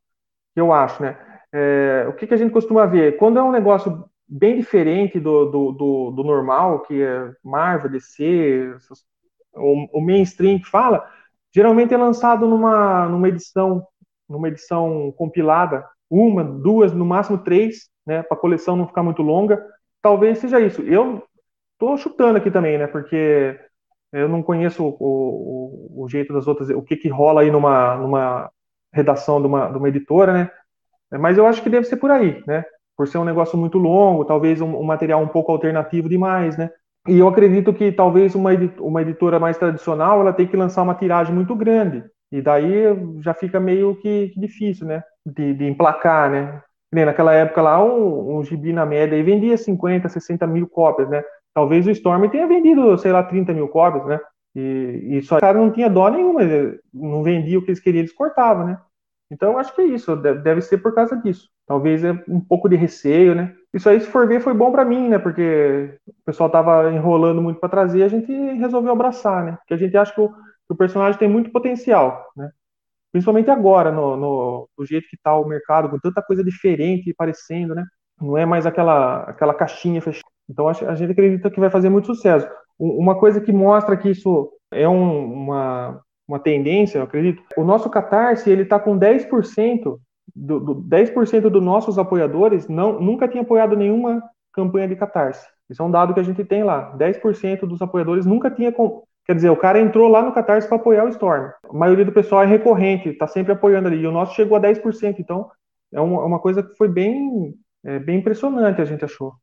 que eu acho, né? É, o que, que a gente costuma ver? Quando é um negócio bem diferente do, do, do, do normal, que é Marvel, DC, o, o, mainstream que fala, geralmente é lançado numa, numa edição numa edição compilada, uma, duas, no máximo três, né, para a coleção não ficar muito longa. Talvez seja isso. Eu estou chutando aqui também, né, porque eu não conheço o, o, o, jeito das outras, o que, que rola aí numa, numa redação de uma, de uma editora, né? Mas eu acho que deve ser por aí, né? Por ser um negócio muito longo, talvez um, um material um pouco alternativo demais, né? E eu acredito que talvez uma, uma editora mais tradicional ela tem que lançar uma tiragem muito grande. E daí já fica meio que, que difícil, né? De, de emplacar, né? naquela época lá, um, um gibi na média e vendia 50, 60 mil cópias, né? Talvez o Storm tenha vendido, sei lá, 30 mil cópias, né? E, e só cara não tinha dó nenhuma, não vendia o que eles queriam, eles cortavam, né? Então acho que é isso, deve ser por causa disso. Talvez é um pouco de receio, né? Isso aí, se for ver, foi bom para mim, né? Porque o pessoal tava enrolando muito para trazer, a gente resolveu abraçar, né? Porque a gente acha que o, que o personagem tem muito potencial, né? principalmente agora, no, no, no jeito que está o mercado, com tanta coisa diferente aparecendo, né? Não é mais aquela, aquela caixinha fechada. Então a, a gente acredita que vai fazer muito sucesso. Uma coisa que mostra que isso é um, uma, uma tendência, eu acredito, o nosso Catarse ele está com 10% do, do 10% dos nossos apoiadores não, nunca tinha apoiado nenhuma campanha de Catarse. Isso é um dado que a gente tem lá. 10% dos apoiadores nunca tinha Quer dizer, o cara entrou lá no Catarse para apoiar o Storm. A maioria do pessoal é recorrente, está sempre apoiando ali. E o nosso chegou a 10%. Então, é é uma coisa que foi bem, é, bem impressionante, a gente achou.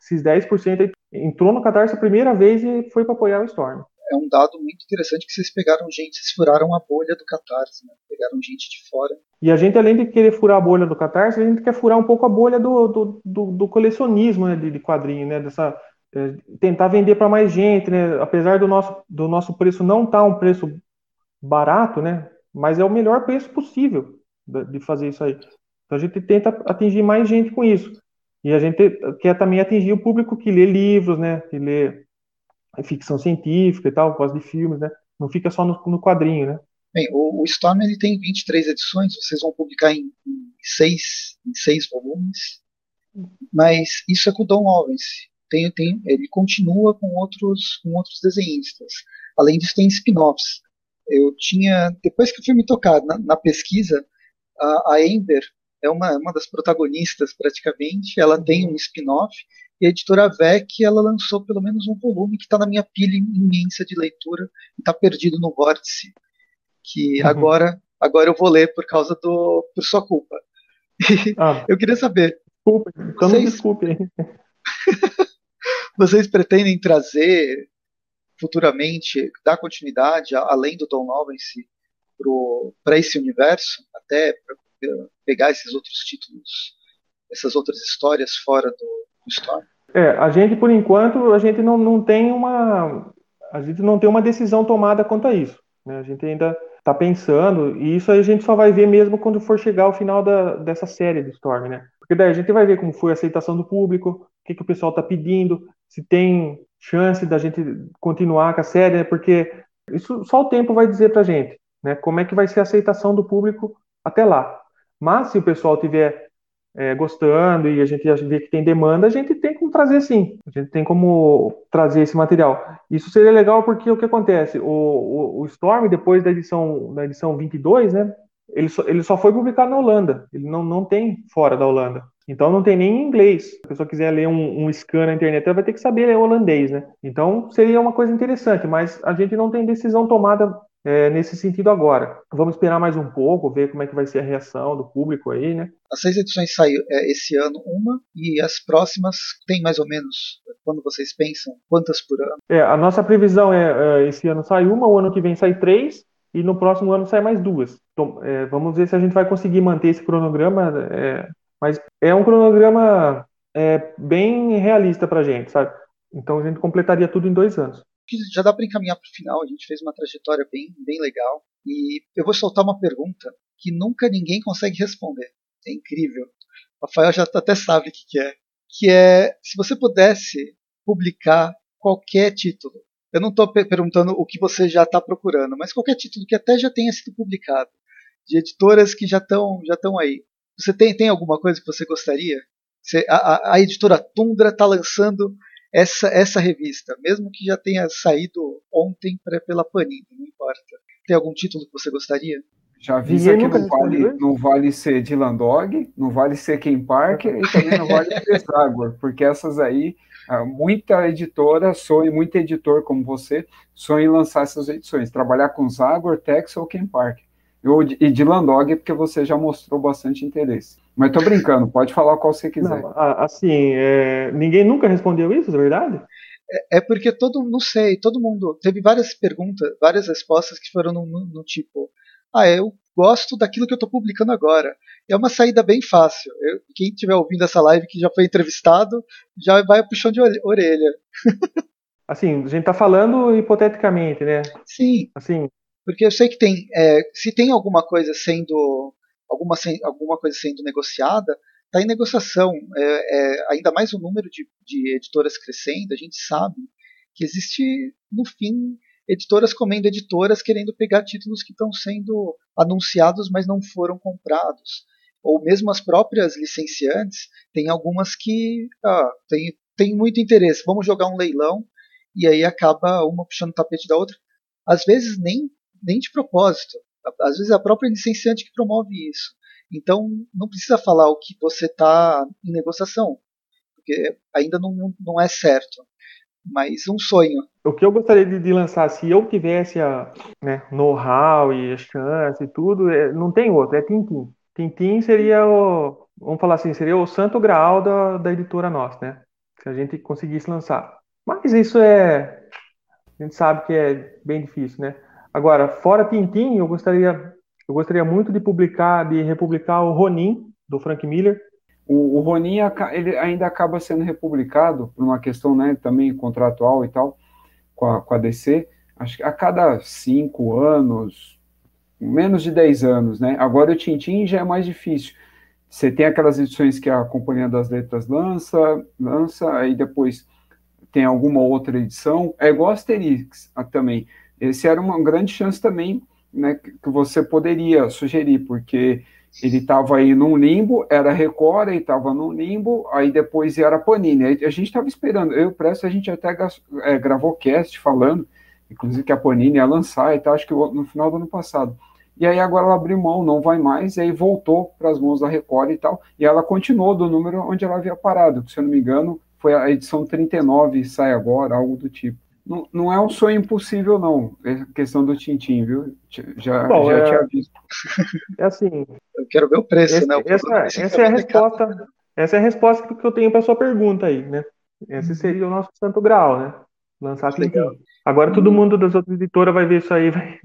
Esses 10% entrou no Catarse a primeira vez e foi para apoiar o Storm. É um dado muito interessante que vocês pegaram gente, vocês furaram a bolha do Catarse, né? pegaram gente de fora. E a gente, além de querer furar a bolha do Catarse, a gente quer furar um pouco a bolha do, do, do, do colecionismo né, de, de quadrinho, né? Dessa, é, tentar vender para mais gente, né? Apesar do nosso, do nosso preço não estar tá um preço barato, né? Mas é o melhor preço possível de, fazer isso aí. Então a gente tenta atingir mais gente com isso. E a gente quer também atingir o público que lê livros, né? Que lê ficção científica e tal, gosta de filmes, né? Não fica só no, no quadrinho, né? Bem, o, o, Storm ele tem 23 edições, vocês vão publicar em, em, seis, em seis volumes, mas isso é com o Don Owens. Tem, tem, ele continua com outros, com outros desenhistas. Além disso, tem spin-offs. Eu tinha, depois que eu fui me tocar na, na pesquisa, a, a Amber é uma, uma das protagonistas praticamente, ela tem um spin-off e a editora VEC ela lançou pelo menos um volume que está na minha pilha imensa de leitura e está perdido no vórtice, que uhum. agora agora eu vou ler por causa do por sua culpa. Ah, eu queria saber. Desculpe, então vocês, desculpe. vocês pretendem trazer futuramente, dar continuidade além do Tom Lawrence para esse universo, até pegar esses outros títulos, essas outras histórias fora do, Storm? É, a gente, por enquanto, a gente não, não tem uma. A gente não tem uma decisão tomada quanto a isso. Né? A gente ainda está pensando, e isso a gente só vai ver mesmo quando for chegar ao final da, dessa série do Storm, né? Porque daí a gente vai ver como foi a aceitação do público, o que, que o pessoal está pedindo, se tem chance da gente continuar com a série, né? porque isso só o tempo vai dizer pra gente, né? Como é que vai ser a aceitação do público até lá. Mas se o pessoal tiver é, gostando e a gente vê que tem demanda, a gente tem como trazer sim. A gente tem como trazer esse material. Isso seria legal porque o que acontece? O, o, o Storm, depois da edição, da edição 22, né? Ele só, ele só foi publicado na Holanda. Ele não, não tem fora da Holanda. Então não tem nem em inglês. Se a pessoa quiser ler um, um scan na internet, ela vai ter que saber ler holandês, né? Então seria uma coisa interessante, mas a gente não tem decisão tomada é, nesse sentido agora. Vamos esperar mais um pouco, ver como é que vai ser a reação do público aí, né? As seis edições saíram é, esse ano uma e as próximas tem mais ou menos quando vocês pensam quantas por ano? É, a nossa previsão é, é esse ano sai uma, o ano que vem sai três e no próximo ano sai mais duas. Então, é, vamos ver se a gente vai conseguir manter esse cronograma, é, mas é um cronograma é, bem realista para gente, sabe? Então a gente completaria tudo em dois anos que já dá para encaminhar para o final. A gente fez uma trajetória bem, bem legal. E eu vou soltar uma pergunta que nunca ninguém consegue responder. É incrível. O Rafael já até sabe o que, que é. Que é se você pudesse publicar qualquer título. Eu não estou perguntando o que você já está procurando, mas qualquer título que até já tenha sido publicado, de editoras que já estão já aí. Você tem, tem alguma coisa que você gostaria? Você, a, a, editora Tundra está lançando essa, essa revista, mesmo que já tenha saído ontem pra, pela Panini, não importa. Tem algum título que você gostaria? Já avisa que não vale, não vale ser Dylan Dog, não vale ser Ken Parker e também não vale ser Zagor, porque essas aí, ah, muita editora sonha, muito editor como você, sonha em lançar essas edições, trabalhar com Zagor, Tex ou Ken Parker. Eu, e Dylan Dog, porque você já mostrou bastante interesse. Mas tô brincando, pode falar qual você quiser. Não, assim, é... ninguém nunca respondeu isso, é verdade? É, é, porque todo, não sei, todo mundo teve várias perguntas, várias respostas que foram no, no, no tipo, ah, eu gosto daquilo que eu estou publicando agora. É uma saída bem fácil. Eu, quem estiver ouvindo essa live que já foi entrevistado, já vai puxão de orelha. assim, a gente está falando hipoteticamente, né? Sim. Assim. Porque eu sei que tem, é, se tem alguma coisa sendo alguma, alguma coisa sendo negociada, está em negociação. É, é, ainda mais o número de, de editoras crescendo, a gente sabe que existe, no fim, editoras comendo editoras querendo pegar títulos que estão sendo anunciados, mas não foram comprados. Ou mesmo as próprias licenciantes, tem algumas que ah, tem, tem muito interesse, vamos jogar um leilão, e aí acaba uma puxando o tapete da outra. Às vezes nem, nem de propósito às vezes é a própria licenciante que promove isso. Então, não precisa falar o que você está em negociação, porque ainda não, não é certo. Mas um sonho. O que eu gostaria de, de lançar, se eu tivesse a né, know-how e a chance e tudo, é, não tem outro, é Tintim. Tintim seria o, vamos falar assim, seria o santo graal da, da editora nossa, né? Se a gente conseguisse lançar. Mas isso é a gente sabe que é bem difícil, né? Agora, fora Tintin, eu gostaria, eu gostaria muito de publicar, de republicar o Ronin, do Frank Miller. O, o Ronin ele ainda acaba sendo republicado por uma questão né, também contratual e tal, com a, com a DC, acho que a cada cinco anos, menos de dez anos, né? Agora o Tintin já é mais difícil. Você tem aquelas edições que a Companhia das Letras lança, lança, aí depois tem alguma outra edição. É igual Asterix também. Esse era uma grande chance também, né, que você poderia sugerir, porque ele estava aí num limbo, era Record, aí estava num limbo, aí depois era Panini. A gente estava esperando, eu Presto, a gente até é, gravou cast falando, inclusive que a Panini ia lançar e tal, acho que no final do ano passado. E aí agora ela abriu mão, não vai mais, e aí voltou para as mãos da Record e tal, e ela continuou do número onde ela havia parado, que se eu não me engano, foi a edição 39, sai agora, algo do tipo. Não, não é um sonho impossível, não, é questão do Tintim, viu? Já, Bom, já é... tinha visto. É assim. Eu quero ver o preço, esse, né? O essa, essa é a resposta. Essa é a resposta que eu tenho para sua pergunta aí, né? Esse seria o nosso santo grau, né? Lançar Tintim. Agora todo mundo das outras editoras vai ver isso aí, vai,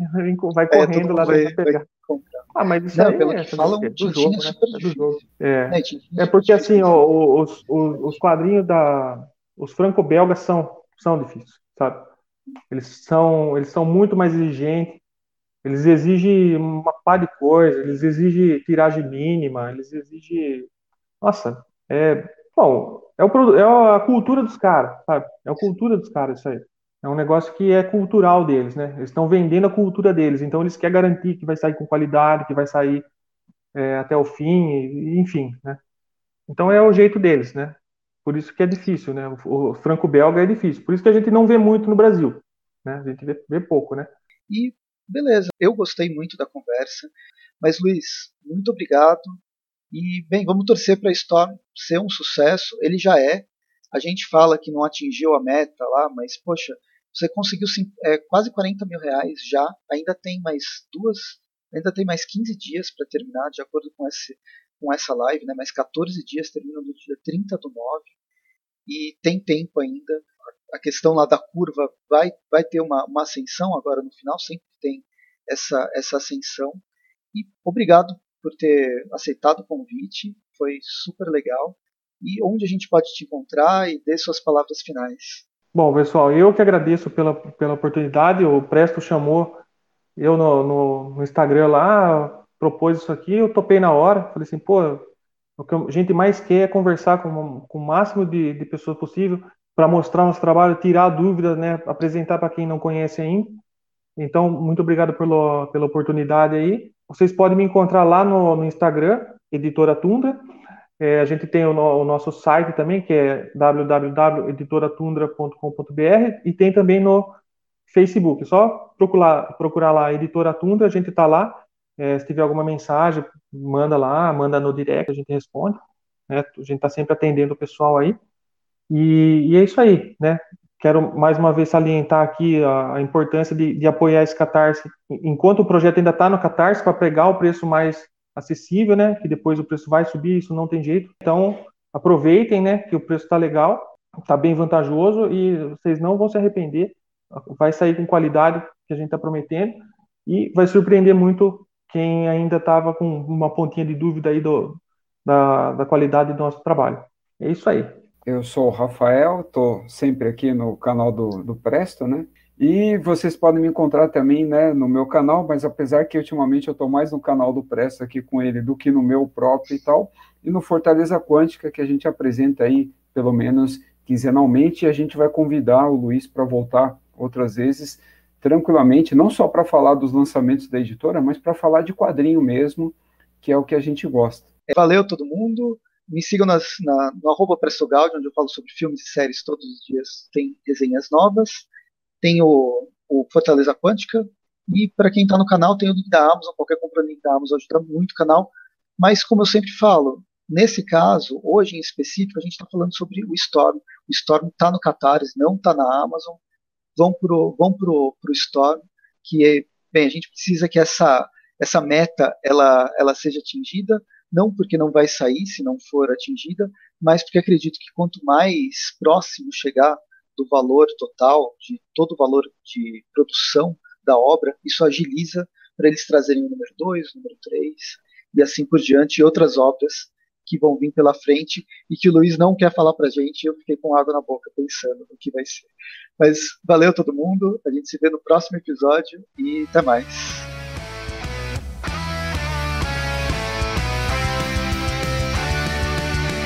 vai é, correndo é, lá vai, pegar. Vai ah, mas isso não, aí é, falam, é do jogo, né? É do jogo. É, né, é porque assim, ó, os, os, os quadrinhos da. Os franco-belgas são, são difíceis, sabe? Eles são, eles são muito mais exigentes, eles exigem uma pá de coisa, eles exigem tiragem mínima, eles exigem. Nossa, é. Bom, é, o, é a cultura dos caras, sabe? É a cultura dos caras isso aí. É um negócio que é cultural deles, né? Eles estão vendendo a cultura deles, então eles querem garantir que vai sair com qualidade, que vai sair é, até o fim, enfim, né? Então é o jeito deles, né? Por isso que é difícil, né? O franco-belga é difícil. Por isso que a gente não vê muito no Brasil, né? A gente vê, vê pouco, né? E beleza, eu gostei muito da conversa, mas Luiz, muito obrigado. E bem, vamos torcer para a Storm ser um sucesso. Ele já é. A gente fala que não atingiu a meta lá, mas poxa, você conseguiu é, quase 40 mil reais já, ainda tem mais duas, ainda tem mais 15 dias para terminar, de acordo com, esse, com essa live, né, mais 14 dias, termina no dia 30 do 9, e tem tempo ainda. A questão lá da curva vai, vai ter uma, uma ascensão agora no final, sempre tem essa, essa ascensão. E obrigado por ter aceitado o convite, foi super legal. E onde a gente pode te encontrar e dê suas palavras finais. Bom, pessoal, eu que agradeço pela, pela oportunidade. O Presto chamou eu no, no, no, Instagram lá, propôs isso aqui, eu topei na hora. Falei assim, pô, o que a gente mais quer é conversar com, com o máximo de, de pessoas possível para mostrar nosso trabalho, tirar dúvidas, né, apresentar para quem não conhece ainda. Então, muito obrigado pelo, pela oportunidade aí. Vocês podem me encontrar lá no, no Instagram, Editora Tundra. É, a gente tem o, no, o, nosso site também, que é www.editoratundra.com.br e tem também no Facebook. É só procurar, procurar lá Editora Tundra, a gente está lá. É, se tiver alguma mensagem, manda lá, manda no direct, a gente responde. Né? A gente está sempre atendendo o pessoal aí. E, e, é isso aí, né? Quero mais uma vez salientar aqui a, a importância de, de, apoiar esse Catarse, enquanto o projeto ainda está no Catarse, para pregar o preço mais acessível, né? Que depois o preço vai subir, isso não tem jeito. Então, aproveitem, né? Que o preço está legal, está bem vantajoso e vocês não vão se arrepender. Vai sair com qualidade que a gente está prometendo e vai surpreender muito quem ainda estava com uma pontinha de dúvida aí do, da, da qualidade do nosso trabalho. É isso aí. Eu sou o Rafael, estou sempre aqui no canal do, do Presto, né? E vocês podem me encontrar também né, no meu canal, mas apesar que ultimamente eu estou mais no canal do Presto aqui com ele do que no meu próprio e tal, e no Fortaleza Quântica, que a gente apresenta aí pelo menos quinzenalmente, e a gente vai convidar o Luiz para voltar outras vezes, tranquilamente, não só para falar dos lançamentos da editora, mas para falar de quadrinho mesmo, que é o que a gente gosta. Valeu todo mundo. Me sigam nas, na, no arroba onde eu falo sobre filmes e séries todos os dias. Tem resenhas novas tem o, o Fortaleza Quântica, e para quem está no canal, tem o link da Amazon, qualquer compra no link da Amazon ajuda muito o canal. Mas, como eu sempre falo, nesse caso, hoje em específico, a gente está falando sobre o Storm. O Storm está no Catarse, não está na Amazon. Vão pro, vão pro, pro Storm, que é, bem, a gente precisa que essa, essa meta ela, ela seja atingida, não porque não vai sair se não for atingida, mas porque acredito que quanto mais próximo chegar do valor total, de todo o valor de produção da obra, isso agiliza para eles trazerem o número 2, o número 3 e assim por diante, e outras obras que vão vir pela frente e que o Luiz não quer falar para gente. Eu fiquei com água na boca pensando no que vai ser. Mas valeu todo mundo, a gente se vê no próximo episódio e até mais.